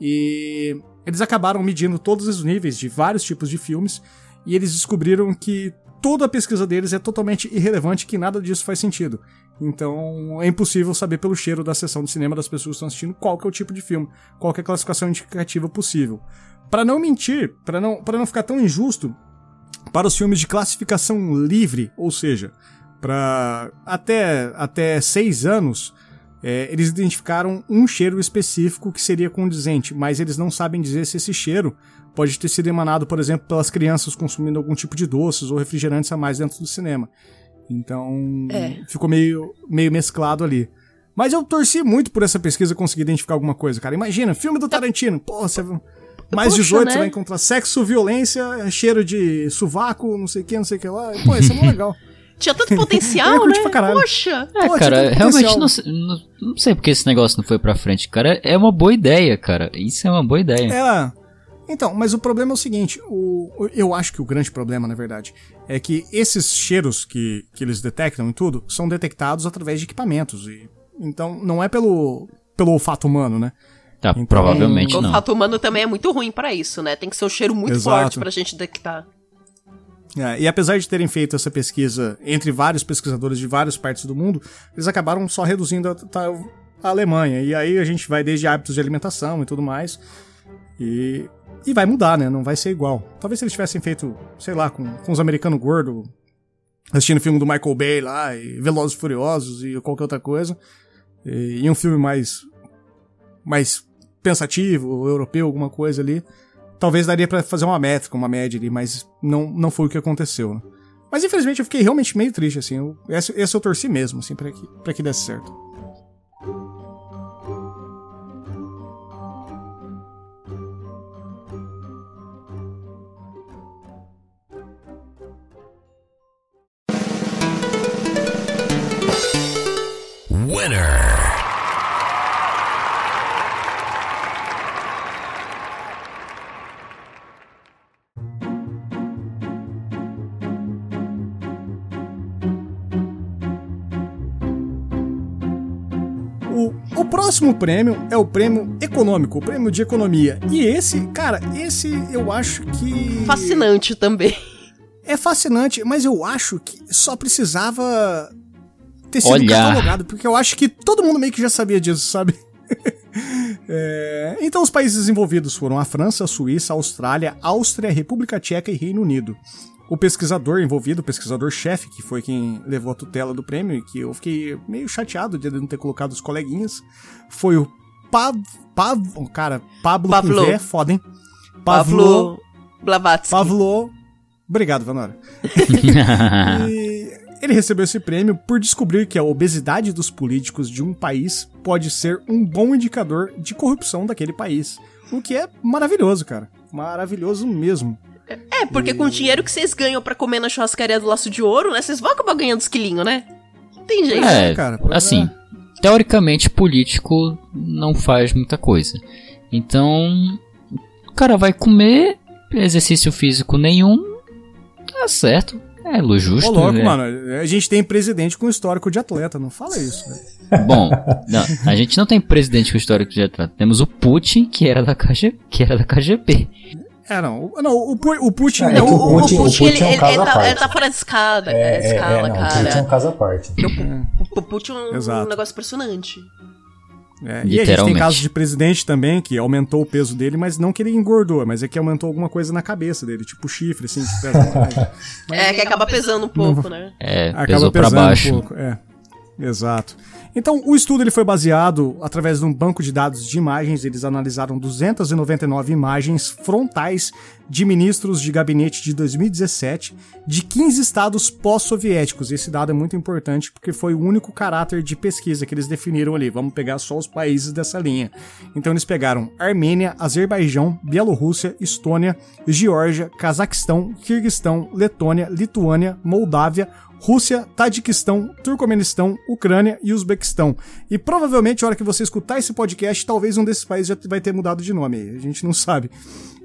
E eles acabaram medindo todos os níveis de vários tipos de filmes e eles descobriram que toda a pesquisa deles é totalmente irrelevante, que nada disso faz sentido. Então é impossível saber pelo cheiro da sessão de cinema das pessoas que estão assistindo qual que é o tipo de filme, qual que é a classificação indicativa possível. Para não mentir, para não, para não ficar tão injusto, para os filmes de classificação livre, ou seja, para até, até seis anos, é, eles identificaram um cheiro específico que seria condizente, mas eles não sabem dizer se esse cheiro pode ter sido emanado, por exemplo, pelas crianças consumindo algum tipo de doces ou refrigerantes a mais dentro do cinema. Então, é. ficou meio, meio mesclado ali. Mas eu torci muito por essa pesquisa conseguir identificar alguma coisa, cara. Imagina, filme do Tarantino. Pô, você. Mais Puxa, 18, né? você vai encontrar sexo, violência, cheiro de sovaco, não sei o que, não sei o que lá. Pô, isso é muito legal. Tinha tanto potencial, né? Poxa! É, Pô, cara, realmente não, não, não, sei porque esse negócio não foi pra frente, cara. É uma boa ideia, cara. Isso é uma boa ideia. É. Então, mas o problema é o seguinte: o, eu acho que o grande problema, na verdade, é que esses cheiros que, que eles detectam e tudo são detectados através de equipamentos. E, então, não é pelo, pelo olfato humano, né? Tá, então, provavelmente não. O olfato humano também é muito ruim para isso, né? Tem que ser um cheiro muito Exato. forte pra gente detectar. É, e apesar de terem feito essa pesquisa entre vários pesquisadores de várias partes do mundo, eles acabaram só reduzindo a, a Alemanha. E aí a gente vai desde hábitos de alimentação e tudo mais. E e vai mudar, né? Não vai ser igual. Talvez se eles tivessem feito, sei lá, com, com os americanos gordos, assistindo filme do Michael Bay lá, e Velozes Furiosos e qualquer outra coisa. E, e um filme mais. mais pensativo, europeu, alguma coisa ali. Talvez daria para fazer uma métrica, uma média ali, mas não, não foi o que aconteceu, né? Mas infelizmente eu fiquei realmente meio triste, assim. Eu, esse, esse eu torci mesmo, assim, pra que, pra que desse certo. Winner. O, o próximo prêmio é o prêmio econômico, o prêmio de economia. E esse, cara, esse eu acho que. Fascinante também. É fascinante, mas eu acho que só precisava ter sido Olhar. catalogado, porque eu acho que todo mundo meio que já sabia disso, sabe? É, então, os países envolvidos foram a França, a Suíça, a Austrália, Áustria, República Tcheca e Reino Unido. O pesquisador envolvido, o pesquisador-chefe, que foi quem levou a tutela do prêmio, e que eu fiquei meio chateado de ele não ter colocado os coleguinhas, foi o Pav... Pav... Cara, Pablo, Pavlo. com V, é foda, hein? Pavlo Blavatsky. Pavlo... Obrigado, Vanora. E ele recebeu esse prêmio por descobrir que a obesidade dos políticos de um país pode ser um bom indicador de corrupção daquele país. O que é maravilhoso, cara. Maravilhoso mesmo. É, porque com o dinheiro que vocês ganham pra comer na churrascaria do Laço de Ouro, né? Vocês vão acabar ganhando os quilinhos, né? Não tem jeito. É, cara, pois assim, teoricamente político não faz muita coisa. Então, o cara vai comer, exercício físico nenhum, tá certo. É lo justo, Ô, louco, né? mano. A gente tem presidente com histórico de atleta. Não fala isso, velho. Bom, não, a gente não tem presidente com histórico de atleta. Temos o Putin, que era da, KG, que era da KGB. É, não. O- Não, o, o Putin. É, não, que o, o o, Putin- o Putin, ele, é um ele- caso ele à tá, ele tá fora de escada, É, é, é, escala, é, não, o Putin é um cara. caso à parte. O Putin é um Exato. negócio impressionante. É, e a gente tem casos de presidente também que aumentou o peso dele, mas não que ele engordou, mas é que aumentou alguma coisa na cabeça dele, tipo chifre, assim, que pesa mais. é, que acaba pesando um pouco, né? É, Acaba pesou pra pesando baixo. um pouco. É. Exato. Então, o estudo ele foi baseado através de um banco de dados de imagens. Eles analisaram 299 imagens frontais de ministros de gabinete de 2017 de 15 estados pós-soviéticos. Esse dado é muito importante porque foi o único caráter de pesquisa que eles definiram ali. Vamos pegar só os países dessa linha. Então, eles pegaram Armênia, Azerbaijão, Bielorrússia, Estônia, Geórgia, Cazaquistão, Kirguistão, Letônia, Lituânia, Moldávia, Rússia, Tadiquistão, Turcomenistão, Ucrânia e Uzbequistão. E provavelmente, a hora que você escutar esse podcast, talvez um desses países já vai ter mudado de nome. A gente não sabe.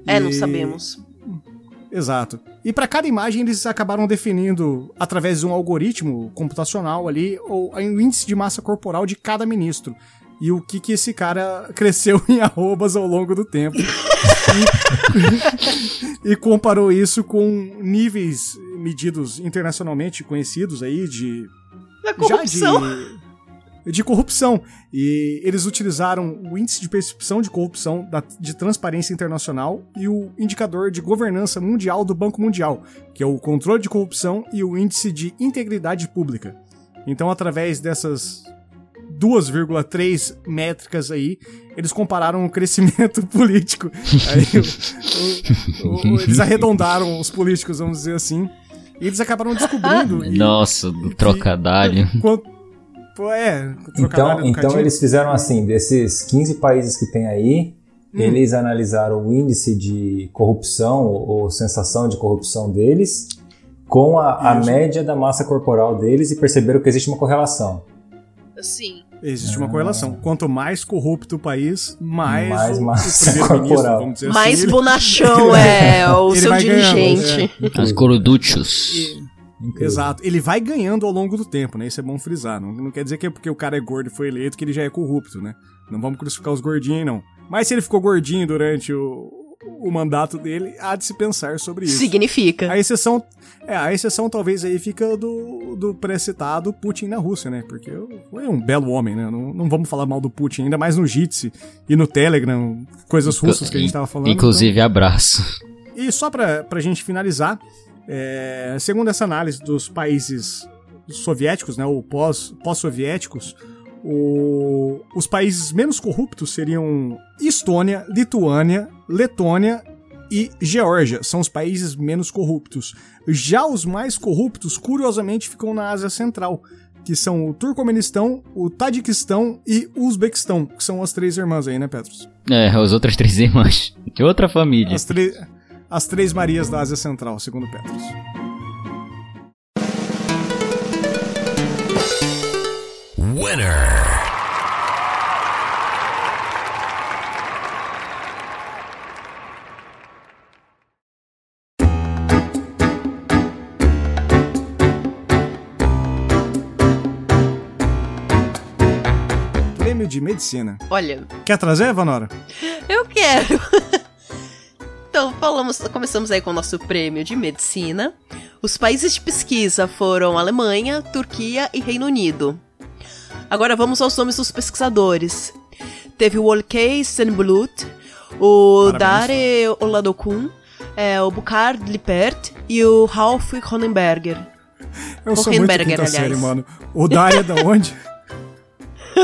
É, não E- sabemos. Exato. E para cada imagem eles acabaram definindo, através de um algoritmo computacional ali, o índice de massa corporal de cada ministro. E o que, que esse cara cresceu em arrobas ao longo do tempo. e, e comparou isso com níveis medidos internacionalmente conhecidos aí de Da corrupção. já de, de corrupção. E eles utilizaram o índice de percepção de corrupção da- de transparência internacional e o indicador de governança mundial do Banco Mundial, que é o controle de corrupção e o índice de integridade pública. Então, através dessas 2,3 métricas aí, eles compararam o crescimento político. Aí, o- o- o- eles arredondaram os políticos, vamos dizer assim. E eles acabaram descobrindo. e- Nossa, do trocadalho. Quanto, pô, é, Então, trocadilho então eles fizeram assim, desses 15 países que tem aí, Hum. eles analisaram o índice de corrupção ou, sensação de corrupção deles com a, a média da massa corporal deles e perceberam que existe uma correlação. Sim. Existe uma correlação. Quanto mais corrupto o país, mais, Mais o, massa o primeiro-ministro, corporal. vamos dizer Mais assim, ele- bonachão é o seu ganhando, dirigente. As gorduchos. Incrível. Exato. Ele vai ganhando ao longo do tempo, né? Isso é bom frisar. Não, não quer dizer que é porque o cara é gordo e foi eleito que ele já é corrupto, né? Não vamos crucificar os gordinhos, não. Mas se ele ficou gordinho durante o, o mandato dele, há de se pensar sobre isso. Significa. A exceção, é, a exceção talvez aí fica do, do pré-citado Putin na Rússia, né? Porque foi um belo homem, né? Não, não vamos falar mal do Putin, ainda mais no Jitsi e no Telegram, coisas russas que a gente tava falando. Inclusive, abraço. então. E só pra, pra gente finalizar, é, segundo essa análise dos países soviéticos, né? Ou pós- pós-soviéticos, o- os países menos corruptos seriam Estônia, Lituânia, Letônia e Geórgia. São os países menos corruptos. Já os mais corruptos, curiosamente, ficam na Ásia Central, que são o Turcomenistão, o Tadiquistão e o Uzbequistão, que são as três irmãs aí, né, Petros? É, as outras três irmãs. De outra família. As, tre- as três Marias da Ásia Central, segundo Petros. winner. Prêmio de Medicina. Olha. Quer trazer, Vanora? Eu quero. então, falamos, começamos aí com o nosso prêmio de medicina. Os países de pesquisa foram Alemanha, Turquia e Reino Unido. Agora vamos aos nomes dos pesquisadores. Teve o Olkay Stenblut, o Parabéns. Dare Oladokun, é, o Bukhard Lippert e o Ralph Honenberger. Eu O sou muito quinta série, aliás. mano. O Daria é da onde?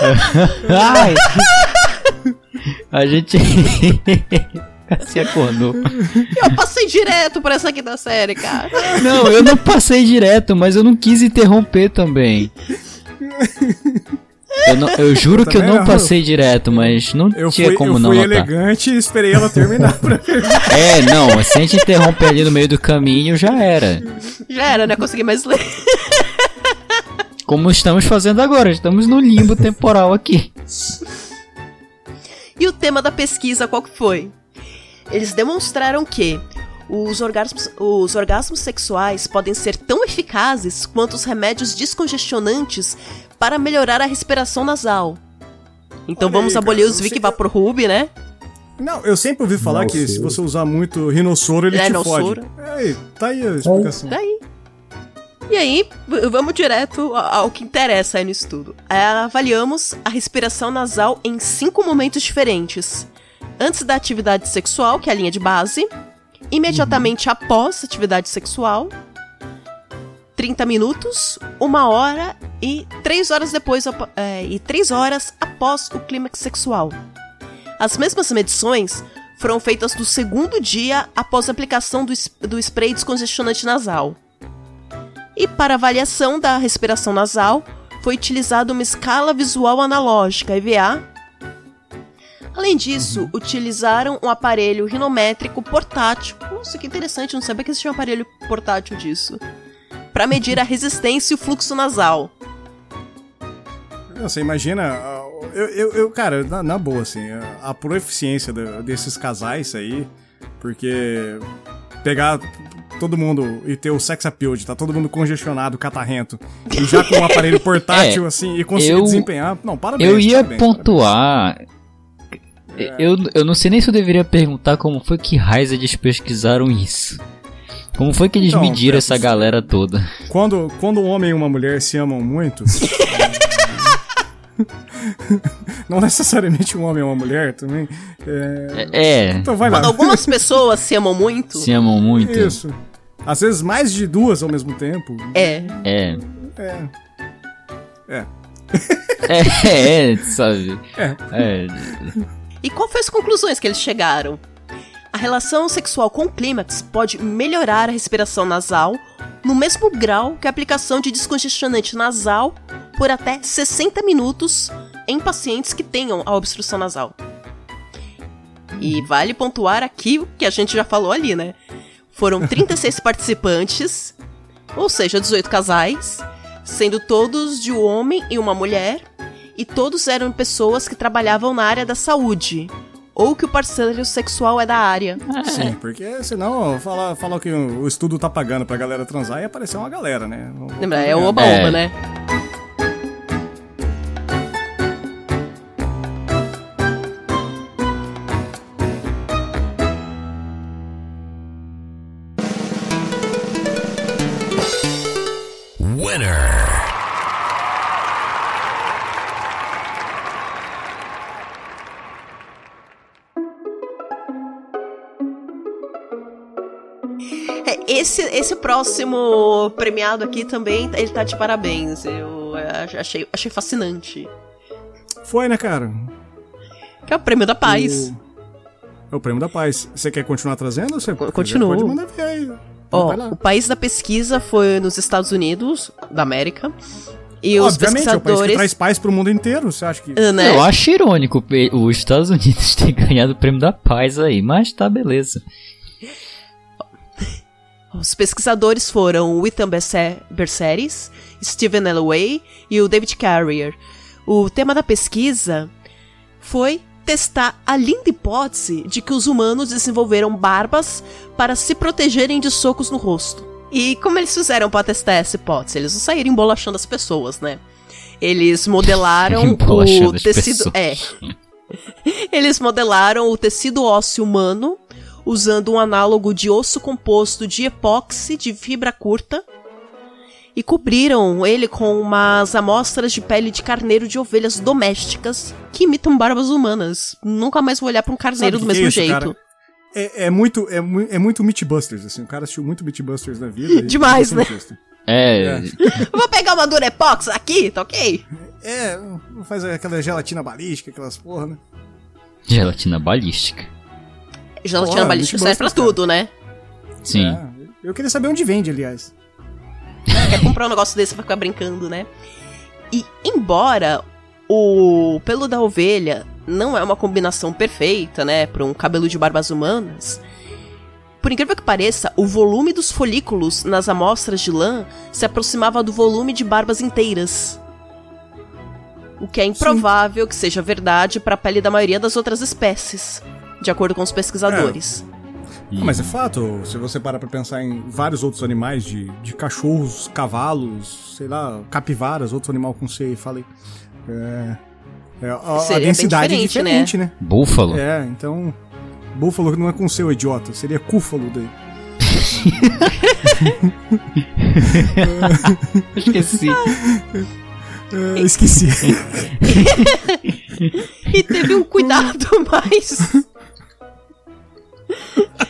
Ai! A gente se acordou. Eu passei direto por essa quinta série, cara. Não, eu não passei direto, mas eu não quis interromper também. Eu, não- eu juro que eu também não não. passei direto, mas não Eu tinha fui, como eu não fui notar. elegante e esperei ela terminar pra É, não, se a gente interromper ali no meio do caminho, já era. Já era, né? Consegui mais ler. Como estamos fazendo agora, estamos no limbo temporal aqui. E o tema da pesquisa qual que foi? Eles demonstraram que os orgasmos, os orgasmos sexuais podem ser tão eficazes quanto os remédios descongestionantes para melhorar a respiração nasal. Então Olha vamos aí, abolir cara, os Vic Vaporub, né? Não, eu sempre ouvi falar que se você usar muito rinossoro, ele te Rinossoro. fode. Aí, tá aí a explicação. Daí. E aí, vamos direto ao que interessa aí no estudo. É, Avaliamos a respiração nasal em cinco momentos diferentes. Antes da atividade sexual, que é a linha de base. Imediatamente após a atividade sexual. 30 minutos, uma hora e três horas depois é, e três horas após o clímax sexual. As mesmas medições foram feitas no segundo dia após a aplicação do, do spray descongestionante nasal. E para avaliação da respiração nasal, foi utilizada uma escala visual analógica, EVA. Além disso, utilizaram um aparelho rinométrico portátil. Nossa, que interessante, não sabia que existia um aparelho portátil disso. Para medir a resistência e o fluxo nasal. Você imagina, eu, eu, eu, cara, na, na boa, assim, a, a proeficiência desses casais aí, porque pegar todo mundo e ter o sex appeal de tá todo mundo congestionado, catarrento, e já com um aparelho portátil, É, assim, e conseguir eu- desempenhar, não, parabéns. Eu ia parabéns, pontuar. Eu, eu não sei nem se eu deveria perguntar como foi que raios eles pesquisaram isso. Como foi que eles Então, mediram é, essa galera toda? Quando, quando um homem e uma mulher se amam muito... não necessariamente um homem e uma mulher também. É... É, Então vai lá. Quando algumas pessoas se amam muito, se amam muito. Isso. Às vezes mais de duas ao mesmo tempo. é. É. É. É. É, é, sabe? É. É. E qual foi as conclusões que eles chegaram? A relação sexual com o clímax pode melhorar a respiração nasal no mesmo grau que a aplicação de descongestionante nasal por até 60 minutos em pacientes que tenham a obstrução nasal. E vale pontuar aqui o que a gente já falou ali, né? Foram 36 participantes, ou seja, 18 casais, sendo todos de um homem e uma mulher, e todos eram pessoas que trabalhavam na área da saúde, ou que o parceiro sexual é da área. Sim, porque senão falar, falar que o o estudo tá pagando pra galera transar e aparecer uma galera, né? Lembra? É o vamos oba-oba, É. né? Próximo premiado aqui também, ele tá de parabéns. Eu achei, achei fascinante. Foi, né, cara? Que é o prêmio da paz. É o prêmio da paz. Você quer continuar trazendo? ou Você Co- continuo. Pode mandar ver aí. Ó, Vai lá. o país da pesquisa foi nos Estados Unidos, da América. E os Obviamente, é o país que pesquisadores. traz paz pro mundo inteiro. Você acha que... Ah, né? Eu acho irônico os Estados Unidos ter ganhado o prêmio da paz aí, mas tá beleza. Os pesquisadores foram o Ethan Berse- Berceres, Stephen Elway e o David Carrier. O tema da pesquisa foi testar a linda hipótese de que os humanos desenvolveram barbas para se protegerem de socos no rosto. E como eles fizeram pra testar essa hipótese? Eles não saíram embolachando as pessoas, né? Eles modelaram o tecido. É. Eles modelaram o tecido ósseo humano usando um análogo de osso composto de epóxi de fibra curta e cobriram ele com umas amostras de pele de carneiro de ovelhas domésticas que imitam barbas humanas. Nunca mais vou olhar pra um carneiro Sabe do que mesmo é isso, jeito. cara? É, é muito, é, mu- é muito Mythbusters, assim. O cara assistiu muito Mythbusters na vida. Demais, né? cientista. É, Vou pegar uma Durepox aqui, tá ok? É, faz aquela gelatina balística, aquelas porra, né? gelatina balística. Gelatina Porra, balística muito serve pra bom, cara. tudo, né? Sim. É, eu queria saber onde vende, aliás. Quer comprar um negócio desse pra ficar brincando, né? E embora o pelo da ovelha não é uma combinação perfeita, né, para um cabelo de barbas humanas, por incrível que pareça, o volume dos folículos nas amostras de lã se aproximava do volume de barbas inteiras. O que é improvável que seja verdade para a pele da maioria das outras espécies, de acordo com os pesquisadores. Ah, mas é fato, se você parar pra pensar em vários outros animais, de, de cachorros, cavalos, sei lá, capivaras, outro animal com C, falei. É, é, a, a Seria bem densidade é diferente, diferente, né? Búfalo? É, então. Búfalo não é com C, idiota, seria cúfalo daí. Esqueci. É, esqueci. E teve um cuidado mais.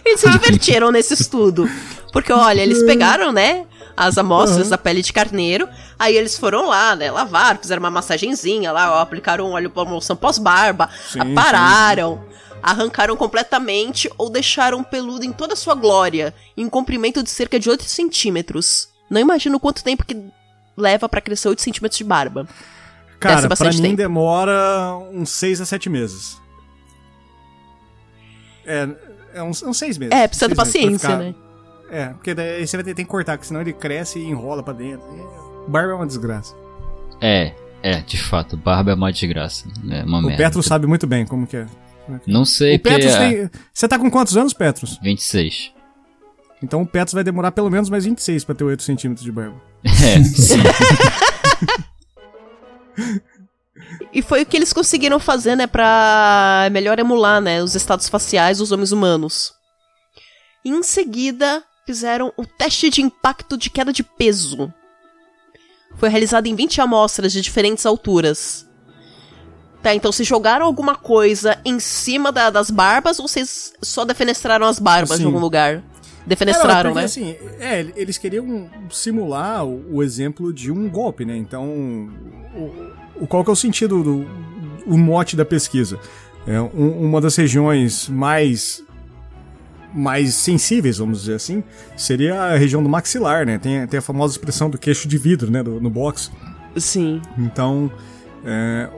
Eles se divertiram nesse estudo. Porque, olha, eles pegaram, né? As amostras da pele de carneiro. Aí eles foram lá, né? Lavaram, fizeram uma massagenzinha lá, ó, aplicaram um óleo promoção pós-barba, Sim, apararam, arrancaram completamente ou deixaram peludo em toda a sua glória, em um comprimento de cerca de 8 centímetros. Não imagino quanto tempo que leva pra crescer 8 centímetros de barba. Cara, pra mim tempo. demora uns 6 a 7 meses. É, é uns, uns 6 meses. É, precisa de Seis paciência, ficar- né? É, porque daí você vai ter, ter que cortar, porque senão ele cresce e enrola pra dentro. Barba é uma desgraça. É, é, de fato, barba é uma desgraça. É uma o merda. Petros sabe muito bem como que é. Não sei o Petros porque é tem. Você tá com quantos anos, Petros? 26. Então o Petros vai demorar pelo menos mais 26 pra ter 8 centímetros de barba. É, sim. E foi o que eles conseguiram fazer, né, pra melhor emular, né, os estados faciais dos homens humanos. E em seguida, fizeram o teste de impacto de queda de peso. Foi realizado em 20 amostras de diferentes alturas. Tá, então vocês jogaram alguma coisa em cima da- das barbas ou vocês só defenestraram as barbas Sim. de algum lugar? É, Defenestraram, porque, né? assim, é, eles queriam simular o, o exemplo de um golpe, né? Então, o- qual que é o sentido do o mote da pesquisa? É um- uma das regiões mais mais sensíveis, vamos dizer assim, seria a região do maxilar, né? Tem, tem a famosa expressão do queixo de vidro, né? Do- no boxe. Sim. Então, é,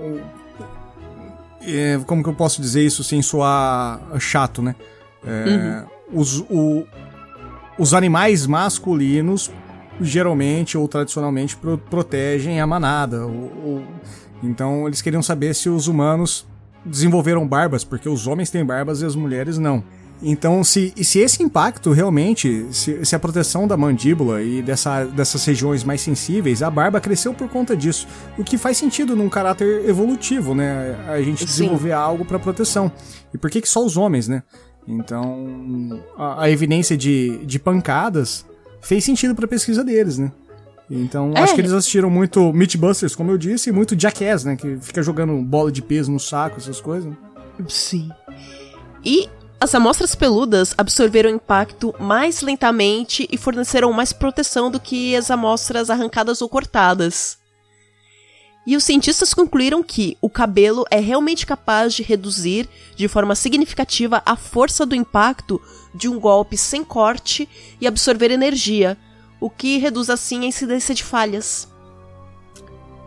é, como que eu posso dizer isso sem soar chato, né? É, os, o- os animais masculinos geralmente ou tradicionalmente pro- protegem a manada. o- o- então eles queriam saber se os humanos desenvolveram barbas, porque os homens têm barbas e as mulheres não. Então, se, se esse impacto realmente, se, se a proteção da mandíbula e dessa, dessas regiões mais sensíveis, a barba cresceu por conta disso. O que faz sentido num caráter evolutivo, né? A gente Sim. desenvolver algo para proteção. E por que, que só os homens, né? Então, a, a evidência de, de pancadas fez sentido para a pesquisa deles, né? Então, É. acho que eles assistiram muito Mythbusters, como eu disse, e muito Jackass, né? Que fica jogando bola de peso no saco, essas coisas. Sim. E as amostras peludas absorveram o impacto mais lentamente e forneceram mais proteção do que as amostras arrancadas ou cortadas. E os cientistas concluíram que o cabelo é realmente capaz de reduzir de forma significativa a força do impacto de um golpe sem corte e absorver energia, o que reduz assim a incidência de falhas.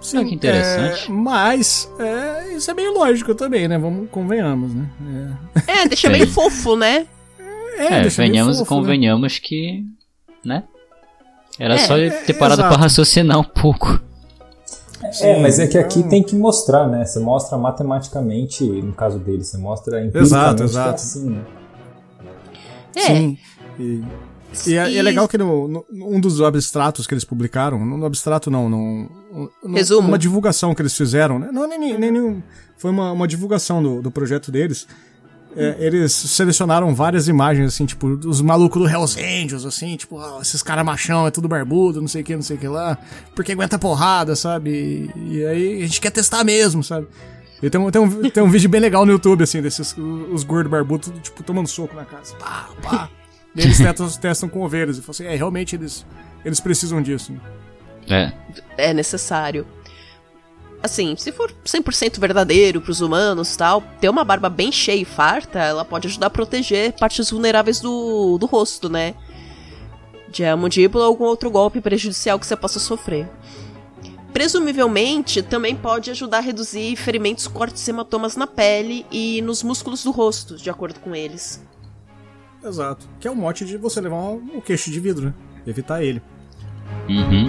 Sim, Ah, que interessante. é, mas é, isso é meio lógico também, né? Vamos convenhamos, né? É, deixa Sim. meio fofo, né? É, É, deixa venhamos e fofo, né? convenhamos que. né? Era É, só ele ter parado exato. pra raciocinar um pouco. É, mas é que aqui então- tem que mostrar, né? Você mostra matematicamente, no caso dele, você mostra empiricamente Exato, que é exato. assim, né? É. Sim. E, E é, e é legal que no, no- um dos abstratos que eles publicaram, no abstrato não, no, no- Resumo. uma divulgação que eles fizeram, né? Não, nem, nem, nem nenhum- foi uma, uma divulgação do, do projeto deles. É, eles selecionaram várias imagens, assim, tipo, dos malucos do Hells Angels, assim, tipo, ah, esses caras machão, é tudo barbudo, não sei o que, não sei o que lá, porque aguenta porrada, sabe? E, e aí a gente quer testar mesmo, sabe? E tem um, tem, um, tem um vídeo bem legal no YouTube, assim, desses os gordos barbudos, tipo, tomando soco na casa. Pá, pá. E eles testam, testam com ovelhas. E falam assim, é, realmente eles, eles precisam disso. É. é necessário. Assim, se for 100% verdadeiro pros humanos tal, ter uma barba bem cheia e farta, ela pode ajudar a proteger partes vulneráveis do, do rosto, né? De a mandíbula ou algum outro golpe prejudicial que você possa sofrer. Presumivelmente, também pode ajudar a reduzir ferimentos, cortes e hematomas na pele e nos músculos do rosto, de acordo com eles. Exato. Que é o mote de você levar um, um queixo de vidro, né? Evitar ele. Uhum.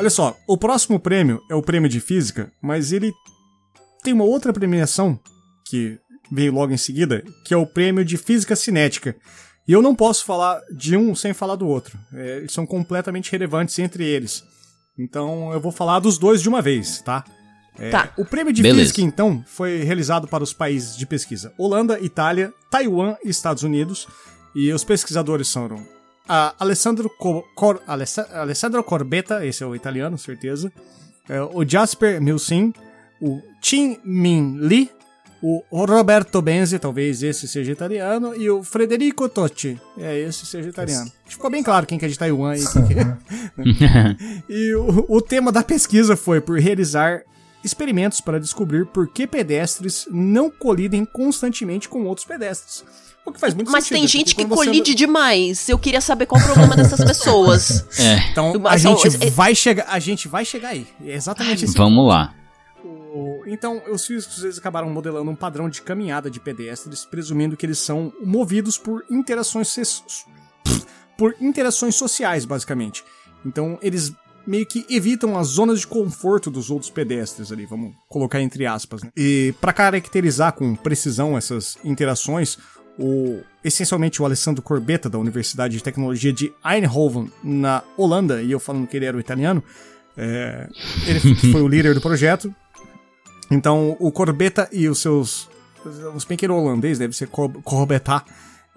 Olha só, o próximo prêmio é o prêmio de física, mas ele tem uma outra premiação que veio logo em seguida, que é o prêmio de física cinética. E eu não posso falar de um sem falar do outro. É, eles são completamente relevantes entre eles. Então eu vou falar dos dois de uma vez, tá? É, Tá. O prêmio de Beleza. física, então, foi realizado para os países de pesquisa: Holanda, Itália, Taiwan e Estados Unidos. E os pesquisadores são a Alessandro, Co- Cor, Alessa- Alessandro Corbetta, esse é o italiano, certeza. é, o Jasper Milsim, o Chin Min Lee, o Roberto Benzi, talvez esse seja italiano, e o Frederico Totti, é esse seja italiano. Ficou bem claro quem que é de Taiwan e quem que é. E o, o tema da pesquisa foi por realizar experimentos para descobrir por que pedestres não colidem constantemente com outros pedestres. O que faz muito Mas sentido. tem gente que colide demais. Eu queria saber qual o problema dessas pessoas. É. Então, a Mas, gente é- vai chegar, a gente vai chegar aí. É exatamente isso. Vamos lá. O- Então, os físicos eles acabaram modelando um padrão de caminhada de pedestres, presumindo que eles são movidos por interações ses- por interações sociais, basicamente. Então, eles meio que evitam as zonas de conforto dos outros pedestres ali, vamos colocar entre aspas. Né? E para caracterizar com precisão essas interações, o essencialmente o Alessandro Corbetta da Universidade de Tecnologia de Eindhoven na Holanda, e eu falando que ele era o italiano, é, ele foi o líder do projeto. Então, o Corbetta e os seus. Os bem que ele é holandês, deve ser Cor- Corbetta.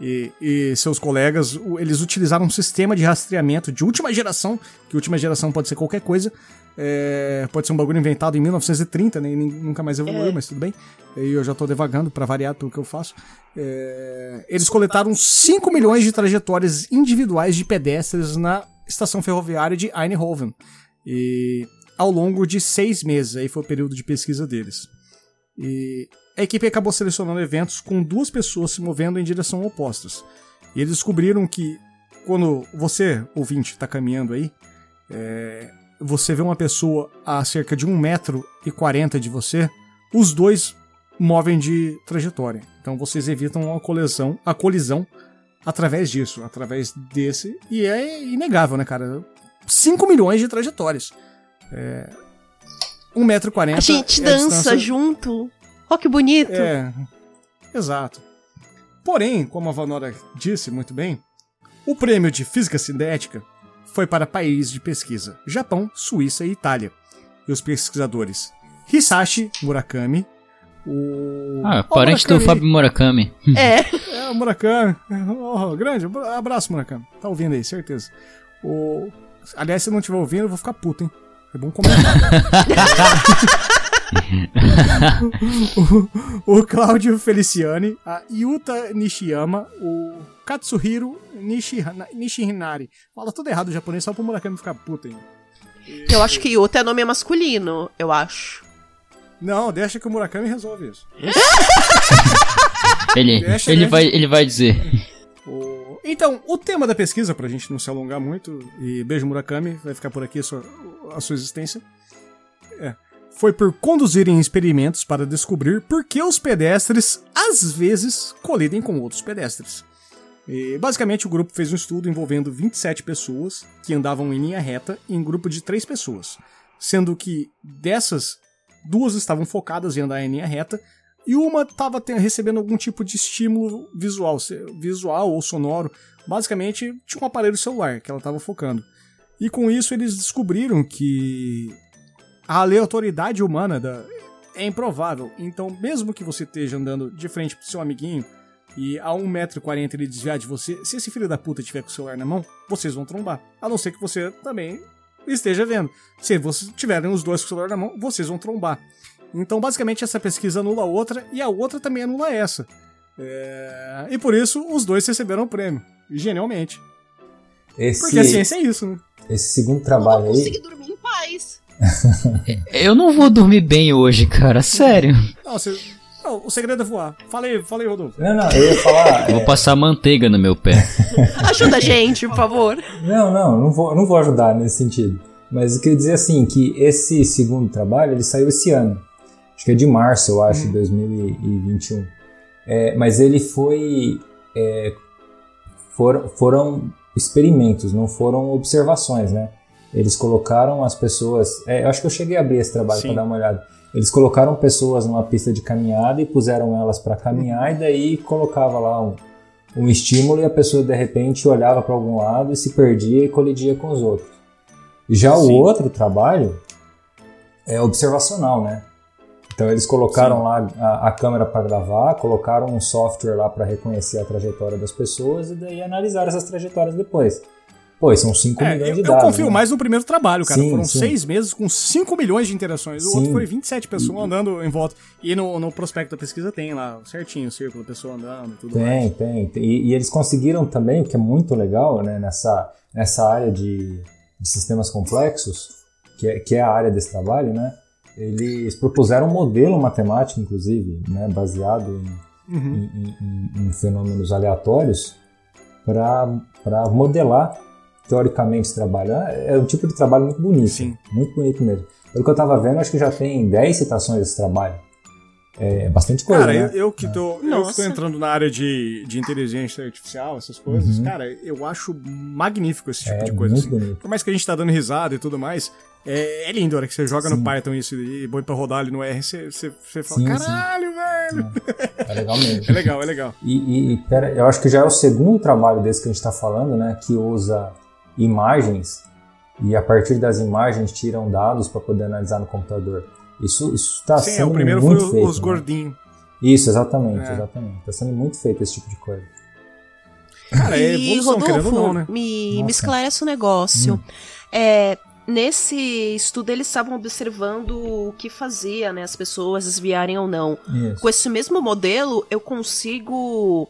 E, e seus colegas, eles utilizaram um sistema de rastreamento de última geração, que última geração pode ser qualquer coisa, é, pode ser um bagulho inventado em 1930, né, e nem- nunca mais evoluiu, mas tudo bem. E eu já tô devagando pra variar pelo que eu faço. É, eles coletaram 5 milhões de trajetórias individuais de pedestres na estação ferroviária de Eindhoven. E ao longo de seis meses, aí foi o período de pesquisa deles. E a equipe acabou selecionando eventos com duas pessoas se movendo em direção opostas. E eles descobriram que quando você, ouvinte, está caminhando aí, é, você vê uma pessoa a cerca de 1,40m de você, os dois movem de trajetória. Então vocês evitam a colisão, a colisão através disso, através desse. E é inegável, né, cara? 5 milhões de trajetórias. É, 1,40m. A gente é dança distância- junto. Ó, que bonito. é, exato. Porém, como a Vanora disse muito bem, o prêmio de física cinética foi para países de pesquisa: Japão, Suíça e Itália. E os pesquisadores Hisashi Murakami, o. Ah, parente do. Fábio Murakami. É. É, o Murakami. Oh, grande abraço, Murakami. Tá ouvindo aí, certeza. O... Aliás, se não estiver ouvindo, eu vou ficar puto, hein? É bom comentar. o, o Cláudio Feliciani, a Yuta Nishiyama, o Katsuhiro Nishihana- Nishihinari. Fala tudo errado o japonês só pro Murakami ficar puto, hein? Eu acho que Yuta é nome masculino, eu acho. Não, deixa que o Murakami resolve isso. Ele, Deixa, ele, né? vai, ele vai dizer. O- então, o tema da pesquisa, pra gente não se alongar muito, e beijo Murakami, vai ficar por aqui a sua, a sua existência, é, foi por conduzirem experimentos para descobrir por que os pedestres, às vezes, colidem com outros pedestres. E, basicamente, o grupo fez um estudo envolvendo 27 pessoas que andavam em linha reta em grupo de 3 pessoas, sendo que dessas, duas estavam focadas em andar em linha reta e uma estava recebendo algum tipo de estímulo visual, visual ou sonoro. Basicamente, tinha um aparelho celular que ela estava focando. E com isso eles descobriram que a aleatoriedade humana da... é improvável. Então, mesmo que você esteja andando de frente pro seu amiguinho e a 1,40m ele desviar de você, se esse filho da puta tiver com o celular na mão, vocês vão trombar. A não ser que você também esteja vendo. Se vocês tiverem os dois com o celular na mão, vocês vão trombar. Então, basicamente, essa pesquisa anula a outra e a outra também anula essa. É... E por isso, os dois receberam o prêmio. Genialmente. Esse, Porque a ciência é isso, né? Esse segundo trabalho Eu aí. consegui dormir em paz. Eu não vou dormir bem hoje, cara, sério. Não, você... não, o segredo é voar. Falei, falei, Rodolfo. Não, não, eu ia falar. Eu vou é, passar manteiga no meu pé. Ajuda a gente, por favor. Não, não, não vou, não vou ajudar nesse sentido. Mas eu queria dizer assim, que esse segundo trabalho, ele saiu esse ano. Acho que é de março, eu acho, de 2021. É, mas ele foi... é, foram, foram experimentos, não foram observações, né? Eles colocaram as pessoas... é, eu acho que eu cheguei a abrir esse trabalho para dar uma olhada. Eles colocaram pessoas numa pista de caminhada e puseram elas para caminhar e daí colocava lá um, um estímulo e a pessoa de repente olhava para algum lado e se perdia e colidia com os outros. Já o Sim. outro trabalho é observacional, né? Então eles colocaram Sim. lá a, a câmera para gravar, colocaram um software lá para reconhecer a trajetória das pessoas e daí analisaram essas trajetórias depois. Pô, são 5 É, milhões eu, de eu dados. confio né? mais no primeiro trabalho, cara. Sim, Foram sim. seis meses com 5 milhões de interações. O Sim. outro foi 27 pessoas andando em volta. E no, no prospecto da pesquisa tem lá certinho o círculo, a pessoa andando e tudo mais. Tem, tem. tem. E, e eles conseguiram também, o que é muito legal né, nessa, nessa área de, de sistemas complexos, que é, que é a área desse trabalho, né? Eles propuseram um modelo matemático, inclusive, né, baseado em, Uhum. em- em- em fenômenos aleatórios, para modelar teoricamente esse trabalho. É é um tipo de trabalho muito bonito. Sim. Muito bonito mesmo. Pelo que eu estava vendo, acho que já tem 10 citações desse trabalho. É bastante coisa, Cara, né? eu, eu que tô, eu que tô entrando na área de, de inteligência artificial, essas coisas, Uhum. cara, eu acho magnífico esse tipo É de coisa. muito assim. bonito. Por mais que a gente tá dando risada e tudo mais, é, é lindo a hora que você joga Sim. no Python isso e põe pra rodar ali no R, você, você, você fala, Sim, sim. caralho, velho! É legal mesmo. É legal, é legal. E, e- pera, eu acho que já é o segundo trabalho desse que a gente está falando, né? Que usa imagens e a partir das imagens tiram dados para poder analisar no computador. Isso está é, sendo o primeiro foi muito o- feito. os né? gordinhos. Isso, exatamente, É. exatamente. Está sendo muito feito esse tipo de coisa. Cara, é e, evolução, querendo Rodolfo, não, né? me, Nossa. me esclarece um negócio. Hum. É, nesse estudo, eles estavam observando o que fazia né, as pessoas desviarem ou não. Isso. Com esse mesmo modelo, eu consigo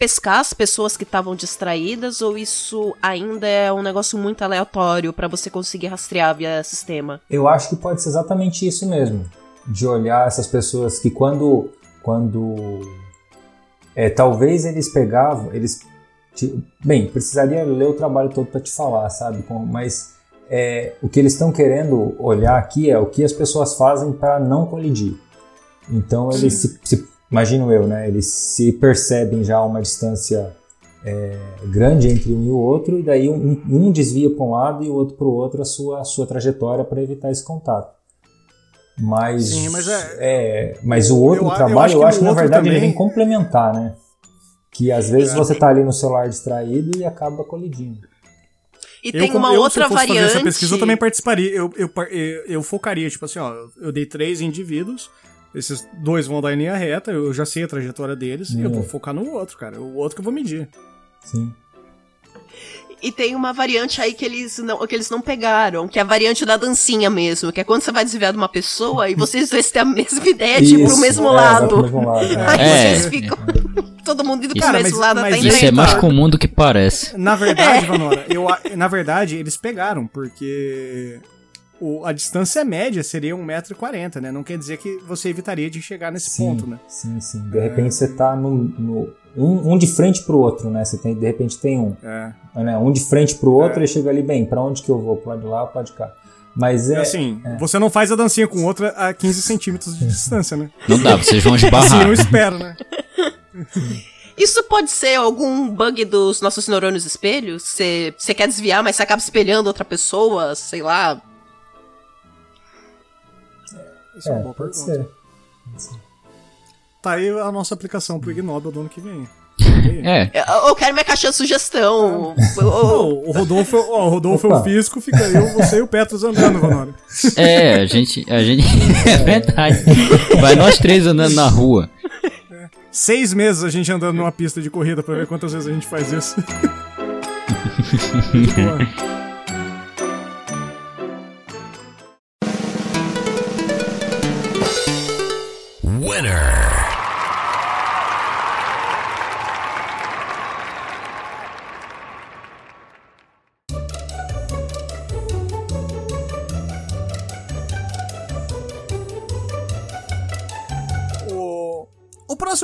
pescar as pessoas que estavam distraídas ou isso ainda é um negócio muito aleatório para você conseguir rastrear via sistema? Eu acho que pode ser exatamente isso mesmo. De olhar essas pessoas que quando. quando é, talvez eles pegavam. Eles. Bem, precisaria ler o trabalho todo para te falar, sabe? Mas é, o que eles estão querendo olhar aqui é o que as pessoas fazem para não colidir. Então eles se, se- imagino eu, né? Eles se percebem já a uma distância é, grande entre um e o outro, e daí um, um desvia para um lado e o outro para o outro a sua, a sua trajetória para evitar esse contato. Mas, Sim, mas é- é, mas o outro eu a- eu trabalho, acho eu que acho, no que na verdade ele também- vem complementar, né? Que às vezes É. você tá ali no celular distraído e acaba colidindo. E Eu, tem uma eu, outra se eu fosse variante. fazer essa pesquisa, eu também participaria. Eu, eu, eu, eu focaria, tipo assim, ó, eu dei três indivíduos, esses dois vão dar em linha reta, eu já sei a trajetória deles, e eu vou focar no outro, cara. O outro que eu vou medir. Sim. E tem uma variante aí que eles não, que eles não pegaram, que é a variante da dancinha mesmo, que é quando você vai desviar de uma pessoa e vocês dois têm a mesma ideia de ir pro mesmo é, lado. pro mesmo lado. né? Aí É. vocês ficam todo mundo indo pro Cara, mesmo mas- lado mas até isso Isso é mais comum do que parece. Na verdade, Vanora, eu, na verdade, eles pegaram, porque o, a distância média seria 1,40m, né? Não quer dizer que você evitaria de chegar nesse sim, ponto, né? Sim, sim. De repente você tá no, no um, um, de frente pro outro, né? Você tem, de repente tem um. É. Né? Um de frente pro outro é. e chega ali, bem, para onde que eu vou? Pro lado de lá ou pro lado de cá? Mas é. Assim, é. você não faz a dancinha com outra a 15 centímetros de distância, né? Não dá, vocês vão esbarrar. Assim, eu espero, né? Isso pode ser algum bug dos nossos neurônios espelhos? Você quer desviar, mas você acaba espelhando outra pessoa, sei lá. Isso é, é uma boa pergunta. Ser. Tá aí a nossa aplicação pro Ignobel do ano que vem. É. Eu, eu quero minha caixinha de sugestão. É. o Rodolfo, o Rodolfo é o físico, fica eu, você e o Petros andando, Vanora. É, a gente. A gente. É verdade. Vai nós três andando na rua. É. Seis meses a gente andando numa pista de corrida pra ver quantas vezes a gente faz isso.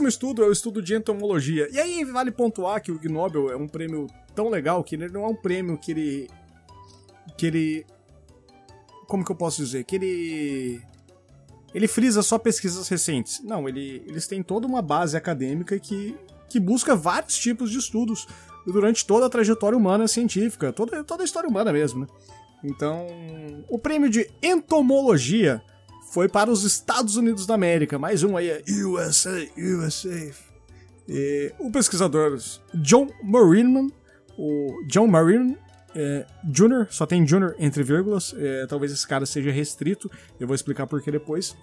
próximo estudo é o estudo de entomologia. E aí vale pontuar que o Nobel é um prêmio tão legal que ele não é um prêmio que ele. que ele. Como que eu posso dizer? Que ele. Ele frisa só pesquisas recentes. Não, ele, eles têm toda uma base acadêmica que, que busca vários tipos de estudos durante toda a trajetória humana científica, toda, toda a história humana mesmo, né? Então, o prêmio de entomologia foi para os Estados Unidos da América. Mais um aí é USA, USA. E o pesquisador John Marinman, o John Marinman é, Jr., só tem Jr. entre vírgulas, é, talvez esse cara seja restrito, eu vou explicar por que depois.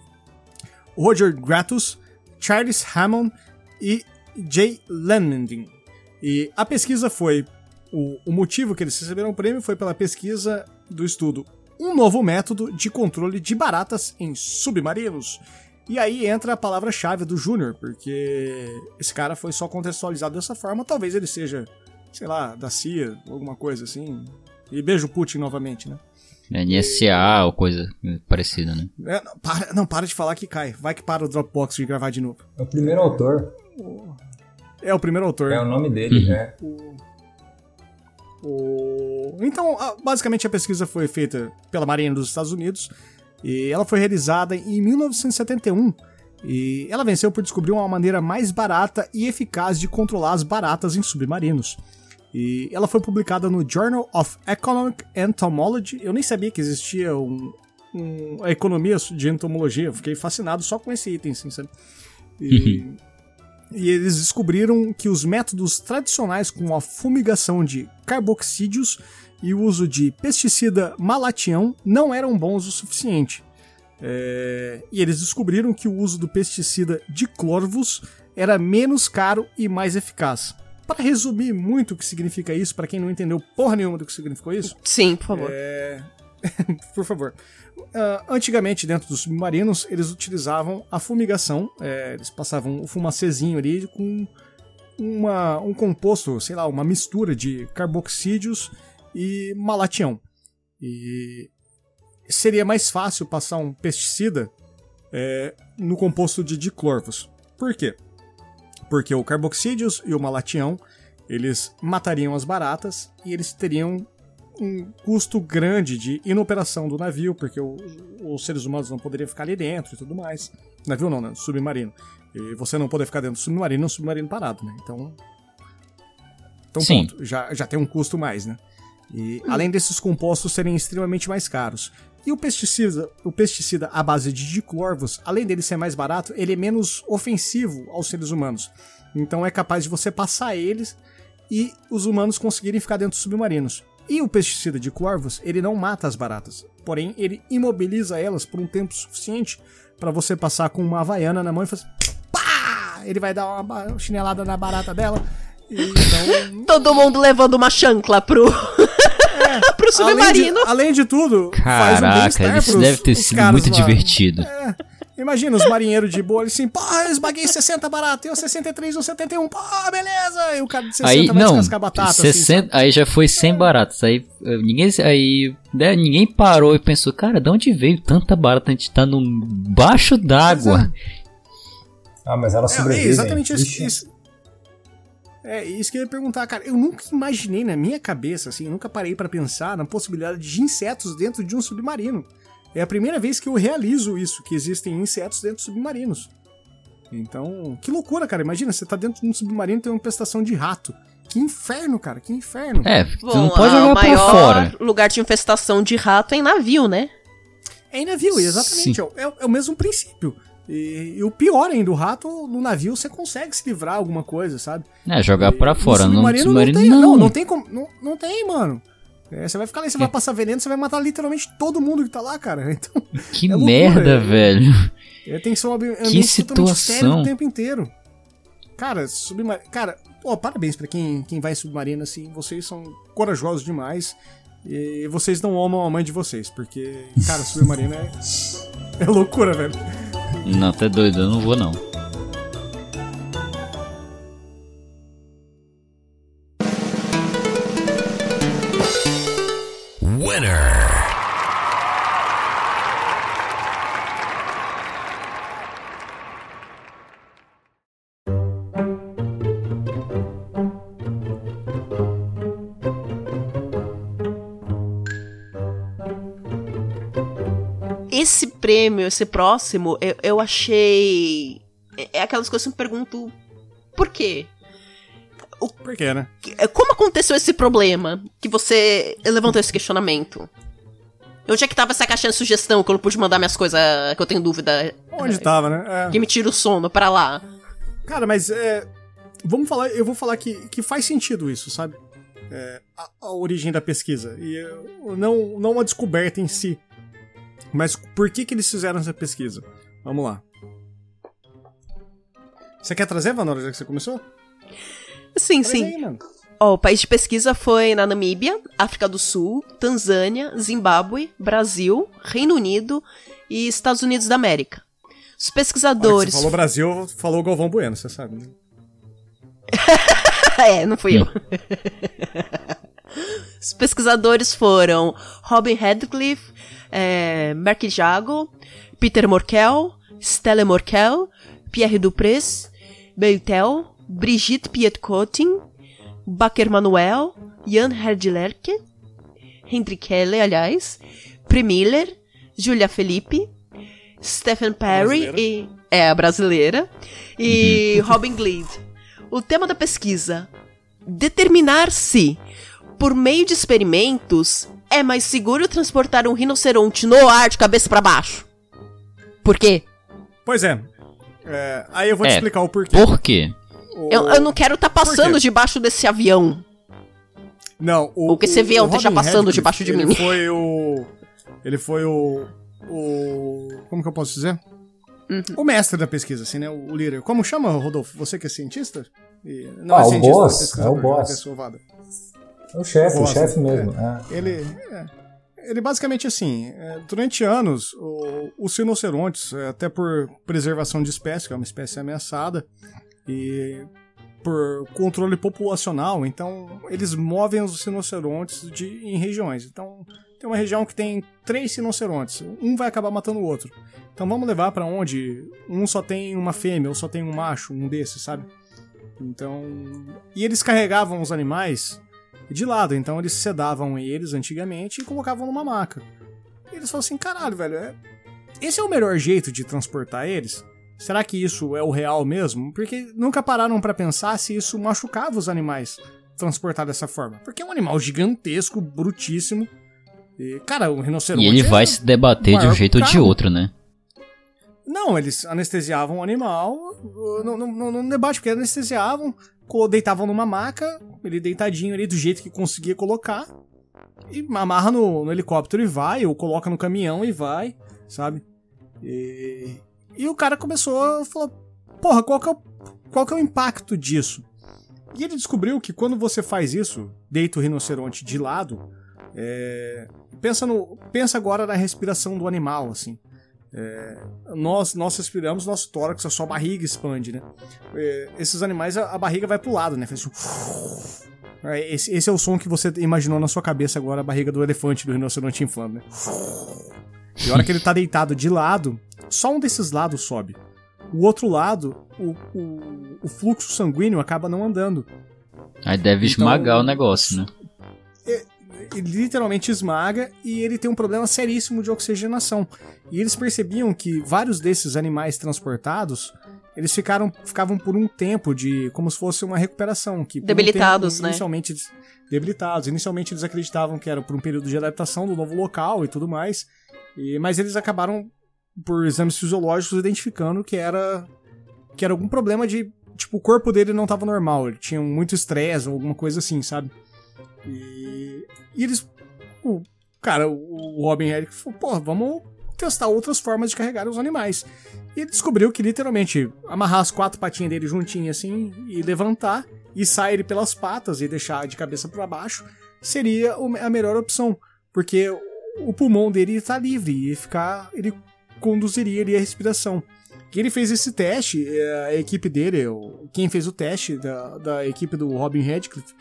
Roger Gratus, Charles Hammond e Jay Lending. E a pesquisa foi. O, o motivo que eles receberam o prêmio foi pela pesquisa do estudo um novo método de controle de baratas em submarinos. E aí entra a palavra-chave do Júnior, porque esse cara foi só contextualizado dessa forma, talvez ele seja, sei lá, da CIA, alguma coisa assim. E beijo Putin novamente, né? É, NSA ou coisa parecida, né? É, não, para, não, para de falar que cai. Vai que para o Dropbox de gravar de novo. É o primeiro autor. É o primeiro autor. É o nome dele, uhum. é. O... O... Então, basicamente a pesquisa foi feita pela Marinha dos Estados Unidos e ela foi realizada em 1971 e ela venceu por descobrir uma maneira mais barata e eficaz de controlar as baratas em submarinos. E ela foi publicada no Journal of Economic Entomology. Eu nem sabia que existia um, um, a economia de entomologia. Eu fiquei fascinado só com esse item, assim, sabe? E, e eles descobriram que os métodos tradicionais com a fumigação de carboxídeos e o uso de pesticida malatião não eram bons o suficiente. É... E eles descobriram que o uso do pesticida diclorvus era menos caro e mais eficaz. Para resumir muito o que significa isso, para quem não entendeu porra nenhuma do que significou isso. Sim, por favor. É... por favor. Uh, antigamente, dentro dos submarinos, eles utilizavam a fumigação. É, eles passavam o fumacezinho ali com uma, um composto, sei lá, uma mistura de carboxídeos e malatião. E seria mais fácil passar um pesticida é, no composto de diclorvos. Por quê? Porque o carboxídeos e o malatião eles matariam as baratas e eles teriam um custo grande de inoperação do navio, porque o, os seres humanos não poderiam ficar ali dentro e tudo mais. Navio não, né? Submarino. E você não poder ficar dentro do submarino, é um submarino parado, né? Então. Então, Sim. ponto. Já, já tem um custo mais, né? E além desses compostos serem extremamente mais caros. E o pesticida, o pesticida à base de diclorvos, além dele ser mais barato, ele é menos ofensivo aos seres humanos. Então é capaz de você passar eles e os humanos conseguirem ficar dentro dos submarinos. E o pesticida de corvos, ele não mata as baratas, porém ele imobiliza elas por um tempo suficiente para você passar com uma havaiana na mão e fazer pá! Ele vai dar uma chinelada na barata dela. Então... Todo mundo levando uma chancla pro é, pro submarino. Além de, além de tudo, Caraca, faz um isso deve ter sido muito lá. divertido. É. Imagina os marinheiros de boa, assim, pô, eu esbaguei 60 barato, eu 63 ou 71, pô, beleza! E o cara de 60 Aí, vai não, descascar batata. 60, assim, aí já foi 100 baratas. Aí eh, ninguém, aí, né, ninguém parou e pensou, cara, de onde veio tanta barata? A gente tá no baixo d'água. Ah, mas elas É, sobrevivem. é exatamente isso, isso. É isso que eu ia perguntar, cara. Eu nunca imaginei na minha cabeça, assim, eu nunca parei pra pensar na possibilidade de insetos dentro de um submarino. É a primeira vez que eu realizo isso, que existem insetos dentro de submarinos. Então, que loucura, cara. Imagina, você tá dentro de um submarino e tem uma infestação de rato. Que inferno, cara, que inferno. É, Bom, não pode jogar o pra maior fora. lugar de infestação de rato é em navio, né? É em navio, exatamente. É, o- é é o mesmo princípio. E, e o pior ainda, o rato no navio você consegue se livrar alguma coisa, sabe? É, jogar pra No fora. No submarino submarino, não tem, não. não, não tem como. Não, não tem, mano. É, você vai ficar lá, você vai passar veneno, você vai matar literalmente todo mundo que tá lá, cara. Então, Que É loucura, merda, é. velho. é, tem que ser um ambiente estéril situação. o tempo inteiro. Cara, submarino. Cara, pô, parabéns pra quem, quem vai em submarino, assim. Vocês são corajosos demais. E vocês não amam a mãe de vocês, porque, cara, submarino é. É loucura, velho. Não, tá doido, eu não vou não. Prêmio, esse próximo, eu, eu achei. É é aquelas coisas que eu me pergunto. Por quê? Por quê, né? É, Como aconteceu esse problema que você levantou esse questionamento? Onde é que tava essa caixinha de sugestão que eu não pude mandar minhas coisas que eu tenho dúvida? Onde tava, né? É. Que me tira o sono pra lá. Cara, mas é. Vamos falar, eu vou falar que, que faz sentido isso, sabe? É, a, a origem da pesquisa. E não, não a descoberta em si. Mas por que, que eles fizeram essa pesquisa? Vamos lá. Você quer trazer, Vanora, já que você começou? Sim, Traz sim. aí, mano. Ó, o país de pesquisa foi na Namíbia, África do Sul, Tanzânia, Zimbábue, Brasil, Reino Unido e Estados Unidos da América. Os Olha que Você pesquisadores. falou Brasil, falou Galvão Bueno, você sabe. né? é, não fui eu. Os pesquisadores foram Robin Radcliffe, é, Mark Jago, Peter Morkel, Stella Morkel, Pierre Duprez, Beutel, Brigitte Pietcotin, Baker Manuel, Jan Herdlerke, Hendrik Kelle, aliás, Pri Miller, Julia Felipe, Stephen Perry Brasileira. e. É, a brasileira. E Robin Glede. O tema da pesquisa: determinar se, por meio de experimentos, é mais seguro transportar um rinoceronte no ar de cabeça pra baixo. Por quê? Pois é. É, aí eu vou te É, explicar o porquê. Por quê? O- Eu, eu não quero estar passando quê? debaixo desse avião. Não, o. O que você vê o ontem já Robin passando Radcliffe, debaixo de ele mim. foi o. Ele foi o. O. Como que eu posso dizer? Uhum. O mestre da pesquisa, assim, né? O líder. Como chama, Rodolfo? Você que é cientista? E- não Ah, é o cientista, boss, pesquisador, é o boss. O chefe, o chefe é. mesmo. é. Ele. é, ele basicamente assim, é, durante anos, os rinocerontes, é, até por preservação de espécie, que é uma espécie ameaçada, e por controle populacional, então eles movem os rinocerontes de, em regiões. Então tem uma região que tem três rinocerontes, um vai acabar matando o outro. Então vamos levar pra onde um só tem uma fêmea ou só tem um macho, um desses, sabe? Então, e eles carregavam os animais de lado. Então eles sedavam eles antigamente e colocavam numa maca. E eles falaram assim: caralho, velho, é... esse é o melhor jeito de transportar eles? Será que isso é o real mesmo? Porque nunca pararam pra pensar se isso machucava os animais transportar dessa forma. Porque é um animal gigantesco, brutíssimo. E, cara, o rinoceronte. E ele é- vai se debater de um jeito ou de outro, né? Não, eles anestesiavam o animal, uh, não, não, não, não debate, porque anestesiavam, deitavam numa maca, ele deitadinho ali do jeito que conseguia colocar, e amarra no, no helicóptero e vai, ou coloca no caminhão e vai, sabe? E, e o cara começou a falar, porra, qual que, é o, qual que é o impacto disso? E ele descobriu que quando você faz isso, deita o rinoceronte de lado, é, pensa, no, pensa agora na respiração do animal, assim. É, nós, nós respiramos, nosso tórax, a sua barriga expande, né? É, esses animais, a, a, barriga vai pro lado, né? Faz assim, é, esse, esse, é o som que você imaginou na sua cabeça agora, a barriga do elefante, do rinoceronte inflando, né? E a hora que ele tá deitado de lado, só um desses lados sobe. O outro lado, o, o, o fluxo sanguíneo acaba não andando. Aí deve então, esmagar o negócio, né? Literalmente esmaga e ele tem um problema seríssimo de oxigenação. E eles percebiam que vários desses animais transportados, eles ficaram ficavam por um tempo de como se fosse uma recuperação, que debilitados, um tempo, inicialmente, né? Debilitados. Inicialmente eles acreditavam que era por um período de adaptação do novo local e tudo mais. E, mas eles acabaram por exames fisiológicos identificando que era que era algum problema de tipo o corpo dele não estava normal, ele tinha muito estresse ou alguma coisa assim, sabe? E, e eles. O cara, o Robin Eric falou: pô, vamos testar outras formas de carregar os animais. E ele descobriu que literalmente amarrar as quatro patinhas dele juntinhas assim e levantar e sair ele pelas patas e deixar de cabeça para baixo seria a melhor opção, porque o pulmão dele está livre e ficar ele conduziria ali a respiração. E ele fez esse teste, é, a equipe dele, quem fez o teste da, da equipe do Robin Redcliffe,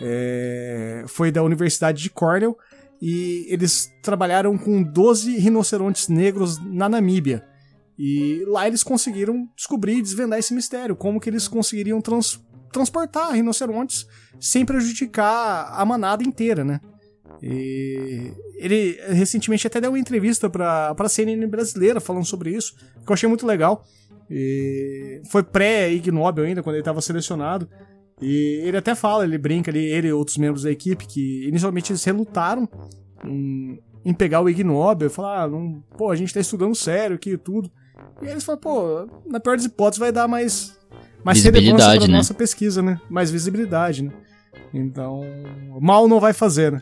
é, foi da Universidade de Cornell e eles trabalharam com 12 rinocerontes negros na Namíbia. E lá eles conseguiram descobrir e desvendar esse mistério, como que eles conseguiriam trans, transportar rinocerontes sem prejudicar a manada inteira, né? E ele recentemente até deu uma entrevista para a CNN brasileira falando sobre isso, que eu achei muito legal. E foi pré-Ig Nobel ainda, quando ele estava selecionado. E ele até fala, ele brinca ali, ele e outros membros da equipe, que inicialmente eles relutaram em, em pegar o Ig Nobel e falar, ah, não, pô, a gente tá estudando sério aqui e tudo. E eles falam, pô, na pior das hipóteses vai dar mais, mais visibilidade, pra né? nossa pesquisa, né? Mais visibilidade, né? Então, mal não vai fazer, né?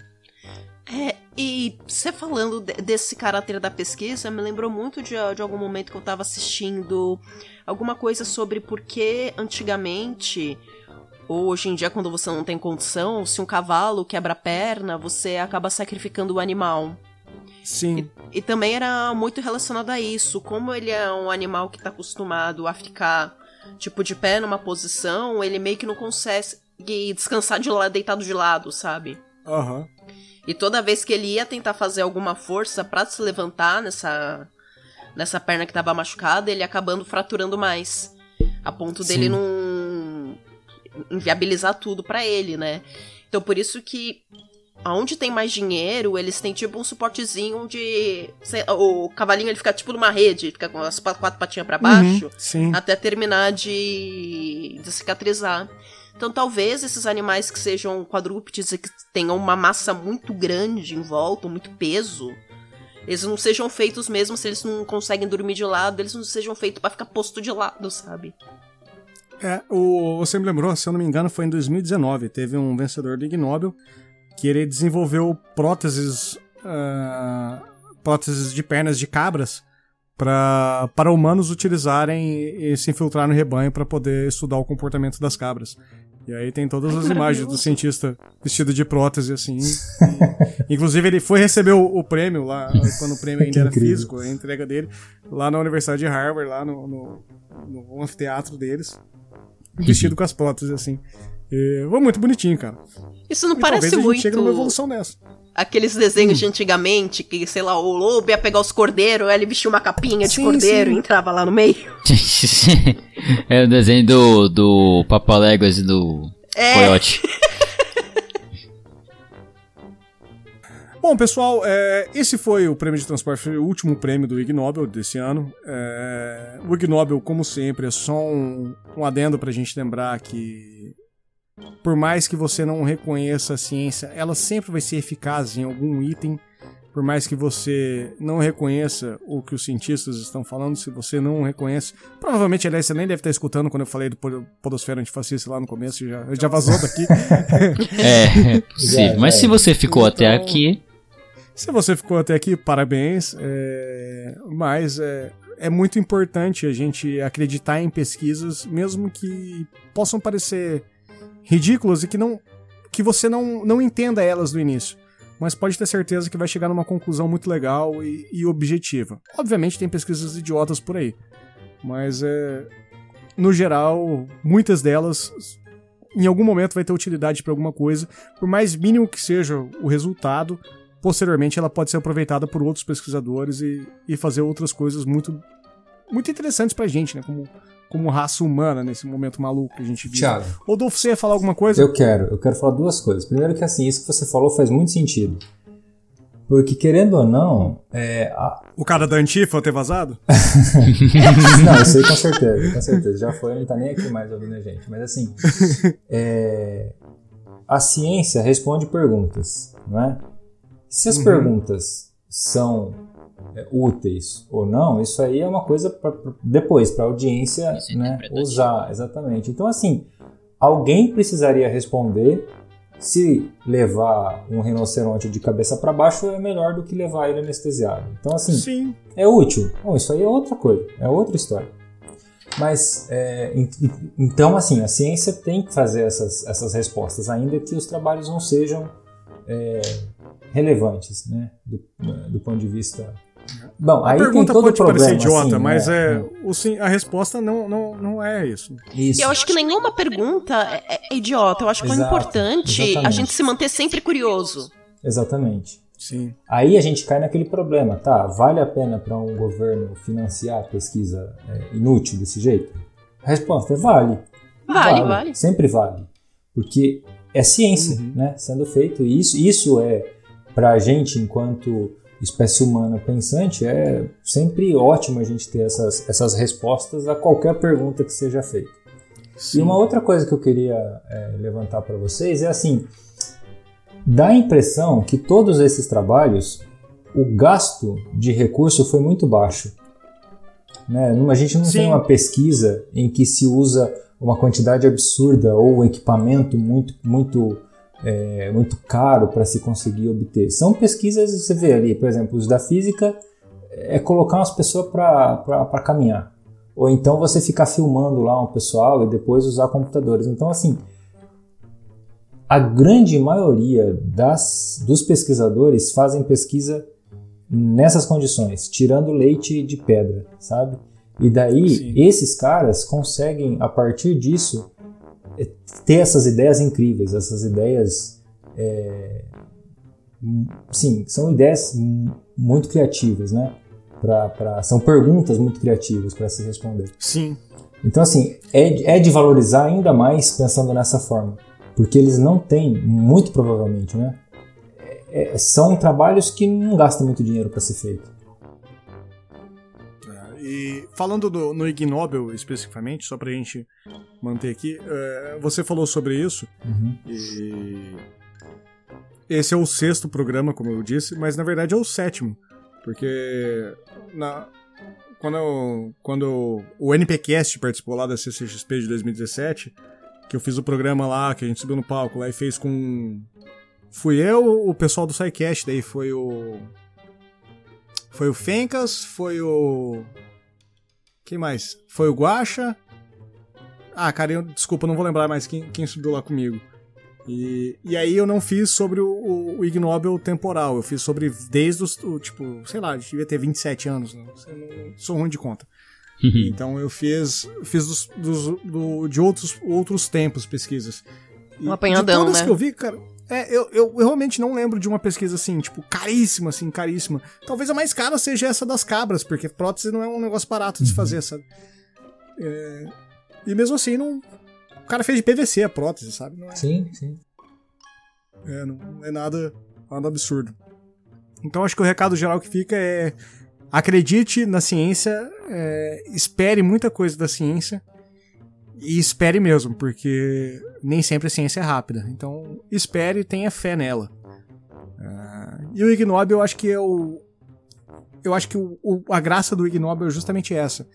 É, e você falando desse caráter da pesquisa, me lembrou muito de, de algum momento que eu tava assistindo alguma coisa sobre por que antigamente Hoje em dia, quando você não tem condição, se um cavalo quebra a perna, você acaba sacrificando o animal. Sim. E, e, também era muito relacionado a isso. Como ele é um animal que está acostumado a ficar, tipo, de pé numa posição, ele meio que não consegue descansar de lado, deitado de lado, sabe? Aham. Uhum. E toda vez que ele ia tentar fazer alguma força para se levantar nessa, nessa perna que estava machucada, ele acabando fraturando mais. A ponto Sim. dele não inviabilizar tudo para ele, né? Então por isso que aonde tem mais dinheiro, eles têm tipo um suportezinho de. Sei, o cavalinho ele fica tipo numa rede, fica com as quatro patinhas para baixo, uhum, até terminar de, de cicatrizar. Então talvez esses animais que sejam quadrúpedes e que tenham uma massa muito grande em volta, muito peso, eles não sejam feitos mesmo se eles não conseguem dormir de lado, eles não sejam feitos para ficar posto de lado, sabe? É, o, você me lembrou, se eu não me engano, foi em 2019. Teve um vencedor do Ig Nobel que ele desenvolveu próteses, uh, próteses de pernas de cabras pra, para humanos utilizarem e se infiltrar no rebanho para poder estudar o comportamento das cabras. E aí tem todas as imagens do cientista vestido de prótese, assim. E, inclusive, ele foi receber o, o, prêmio lá, quando o prêmio ainda era físico, a entrega dele, lá na Universidade de Harvard, lá no, no, no anfiteatro deles vestido com as próteses, assim. E, muito bonitinho, cara. Isso não e parece talvez a muito. chega numa evolução dessa. Aqueles desenhos hum. de antigamente, que, sei lá, o lobo ia pegar os cordeiros, ele vestia uma capinha de sim, cordeiro sim. e entrava lá no meio. é o desenho do, do Papaléguas e do é. Coyote. Bom, pessoal, é, esse foi o prêmio de transporte, foi o último prêmio do Ig Nobel desse ano. É, o Ig Nobel, como sempre, é só um, um adendo pra gente lembrar que por mais que você não reconheça a ciência, ela sempre vai ser eficaz em algum item. Por mais que você não reconheça o que os cientistas estão falando, se você não reconhece. Provavelmente, aliás, você nem deve estar escutando quando eu falei do Podosfera Antifascista lá no começo, já, já vazou daqui. é, é possível. Mas se você ficou então, até aqui. Se você ficou até aqui, parabéns. É, mas é, é muito importante a gente acreditar em pesquisas, mesmo que possam parecer ridículas e que não que você não, não entenda elas no início. mas pode ter certeza que vai chegar numa conclusão muito legal e, e objetiva. Obviamente tem pesquisas idiotas por aí, mas é, no geral, muitas delas em algum momento vai ter utilidade para alguma coisa, por mais mínimo que seja o resultado, posteriormente ela pode ser aproveitada por outros pesquisadores e, e fazer outras coisas muito muito interessantes pra gente, né? Como, como raça humana nesse momento maluco que a gente vive. Thiago. Rodolfo, você ia falar alguma coisa? Eu quero, eu quero falar duas coisas. Primeiro que assim, isso que você falou faz muito sentido. Porque querendo ou não, é, a... O cara da Antifa ter vazado? não, isso aí com certeza, com certeza. Já foi, não tá nem aqui mais ouvindo a gente. Mas assim, é, a ciência responde perguntas, não é? Se as uhum. perguntas são é, úteis ou não, isso aí é uma coisa pra, pra depois, para a audiência é né, usar. Exatamente. Então, assim, alguém precisaria responder se levar um rinoceronte de cabeça para baixo é melhor do que levar ele anestesiado. Então, assim, Sim. é útil. Bom, isso aí é outra coisa, é outra história. Mas, é, então, assim, a ciência tem que fazer essas, essas respostas, ainda que os trabalhos não sejam é, relevantes, né, do, do ponto de vista Bom, a aí pergunta tem todo pode problema, parecer idiota, assim, mas né? é, o, sim, a resposta não, não, não é isso. isso. E eu acho que nenhuma pergunta é, é idiota. Eu acho que é importante exatamente. a gente se manter sempre curioso. Exatamente. Sim. Aí a gente cai naquele problema, tá? Vale a pena para um governo financiar pesquisa é, inútil desse jeito? A resposta é vale. Vale, vale. vale. Sempre vale. Porque é ciência, uhum. né? Sendo feito. E isso, isso é, para a gente, enquanto espécie humana pensante, é sempre ótimo a gente ter essas, essas respostas a qualquer pergunta que seja feita. Sim. E uma outra coisa que eu queria é, levantar para vocês é assim: dá a impressão que todos esses trabalhos, o gasto de recurso foi muito baixo. Né? A gente não Sim. tem uma pesquisa em que se usa uma quantidade absurda ou um equipamento muito, muito é, muito caro para se conseguir obter. São pesquisas, você vê ali, por exemplo, os da física é colocar umas pessoas para caminhar. Ou então você ficar filmando lá um pessoal e depois usar computadores. Então, assim, a grande maioria das, dos pesquisadores fazem pesquisa nessas condições, tirando leite de pedra, sabe? E daí, Sim. esses caras conseguem, a partir disso, ter essas ideias incríveis, essas ideias. É, sim, são ideias muito criativas, né? Pra, pra, são perguntas muito criativas para se responder. Sim. Então, assim, é, é de valorizar ainda mais pensando nessa forma. Porque eles não têm, muito provavelmente, né? É, são trabalhos que não gastam muito dinheiro para ser feito. E falando do, no Ig Nobel especificamente, só pra gente manter aqui, uh, você falou sobre isso. Uhum. E. Esse é o sexto programa, como eu disse, mas na verdade é o sétimo. Porque na, quando, eu, quando o NPcast participou lá da CCXP de 2017, que eu fiz o programa lá, que a gente subiu no palco lá e fez com. Fui eu, o pessoal do SciCast, daí foi o. Foi o Fencas, foi o. Quem mais? Foi o Guacha. Ah, cara, eu, desculpa, não vou lembrar mais quem, quem subiu lá comigo. E, e aí eu não fiz sobre o, o, o Ignóbil temporal, eu fiz sobre desde os, o, tipo, sei lá, devia ter 27 anos, né? não, sou ruim de conta. então eu fiz, fiz dos, dos, do, de outros, outros tempos pesquisas. Um apanhadão, de todas né? que eu vi, cara, é, eu, eu, eu, realmente não lembro de uma pesquisa assim, tipo, caríssima, assim, caríssima. Talvez a mais cara seja essa das cabras, porque prótese não é um negócio barato de se uhum. fazer, sabe? É, e mesmo assim, não, o cara fez de PVC a prótese, sabe? Não é, sim, sim. É, não é nada, nada absurdo. Então acho que o recado geral que fica é acredite na ciência, é, espere muita coisa da ciência e espere mesmo, porque nem sempre a ciência é rápida. Então, espere e tenha fé nela. Uh, e o Ig Nobel, eu acho que é o. Eu acho que o, o, a graça do Ig Nobel é justamente essa.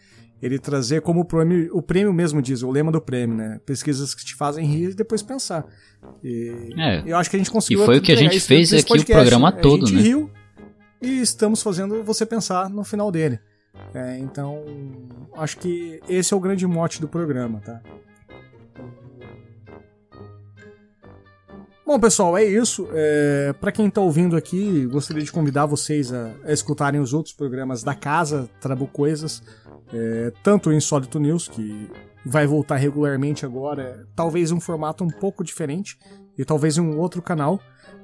Ele trazer como o prêmio, o prêmio mesmo diz, o lema do prêmio, né? Pesquisas que te fazem rir e depois pensar. E é. eu acho que a gente conseguiu. E foi o que a gente fez aqui podcast. o programa todo, a gente né? riu e estamos fazendo você pensar no final dele. É, então, acho que esse é o grande mote do programa, tá? Bom, pessoal, é isso. É, para quem tá ouvindo aqui, gostaria de convidar vocês a, a escutarem os outros programas da casa, Trabu Coisas, é, tanto o Insólito News, que vai voltar regularmente agora, talvez um formato um pouco diferente, e talvez em um outro canal,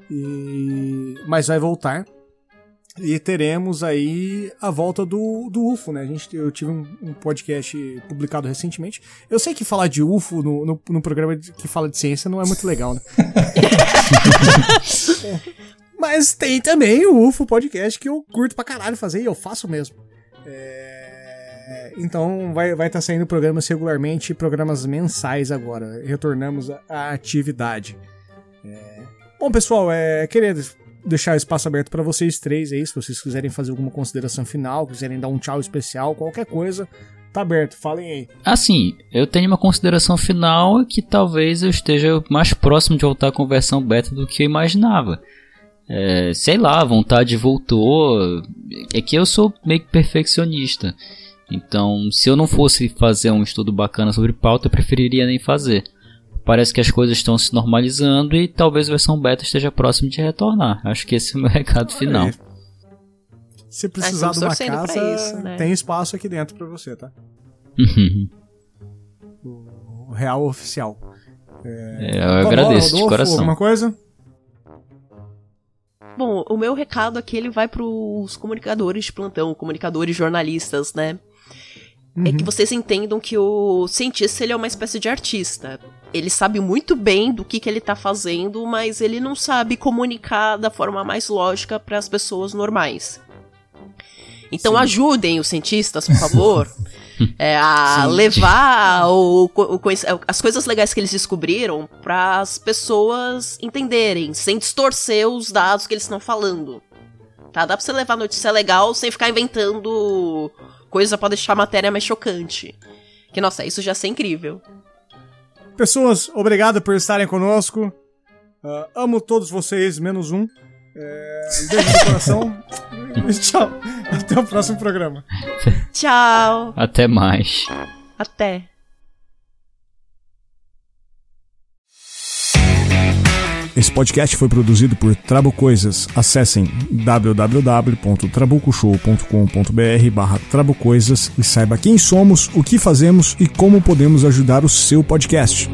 e... mas vai voltar. E teremos aí a volta do, do UFO, né? A gente, eu tive um, um podcast publicado recentemente. Eu sei que falar de UFO no, no, no programa que fala de ciência não é muito legal, né? Mas tem também o UFO podcast que eu curto pra caralho fazer e eu faço mesmo. É... Então vai estar vai tá saindo programas regularmente, programas mensais agora. Retornamos à atividade. É... Bom, pessoal, é, queria deixar o espaço aberto para vocês três aí, se vocês quiserem fazer alguma consideração final, quiserem dar um tchau especial, qualquer coisa, tá aberto, falem aí. Assim, eu tenho uma consideração final que talvez eu esteja mais próximo de voltar com a versão beta do que eu imaginava. É, sei lá, a vontade voltou. É que eu sou meio que perfeccionista. Então, se eu não fosse fazer um estudo bacana sobre pauta, eu preferiria nem fazer parece que as coisas estão se normalizando e talvez a versão beta esteja próximo de retornar. Acho que esse é o meu recado final. Se precisar de uma casa, isso, né? tem espaço aqui dentro para você, tá? o real oficial. É, é eu agradeço Rodolfo, de coração. Alguma coisa? Bom, o meu recado aqui ele vai para os comunicadores de plantão, comunicadores jornalistas, né? Uhum. É que uhum. vocês entendam que o cientista ele é uma espécie de artista. Ele sabe muito bem do que, que ele tá fazendo, mas ele não sabe comunicar da forma mais lógica para as pessoas normais. Então Sim. ajudem os cientistas, por favor, é, a Sim. levar o, o, as coisas legais que eles descobriram para as pessoas entenderem, sem distorcer os dados que eles estão falando. Tá? Dá pra você levar notícia legal sem ficar inventando coisa pra deixar a matéria mais chocante. Que, nossa, isso já é incrível. Pessoas, obrigado por estarem conosco. Uh, amo todos vocês, menos um. É, um beijo no coração. Tchau. Até o próximo programa. Tchau. Até mais. Até. Esse podcast foi produzido por Trabo Coisas. Acessem www.trabucoshow.com.br barra Trabucoisas e saiba quem somos, o que fazemos e como podemos ajudar o seu podcast.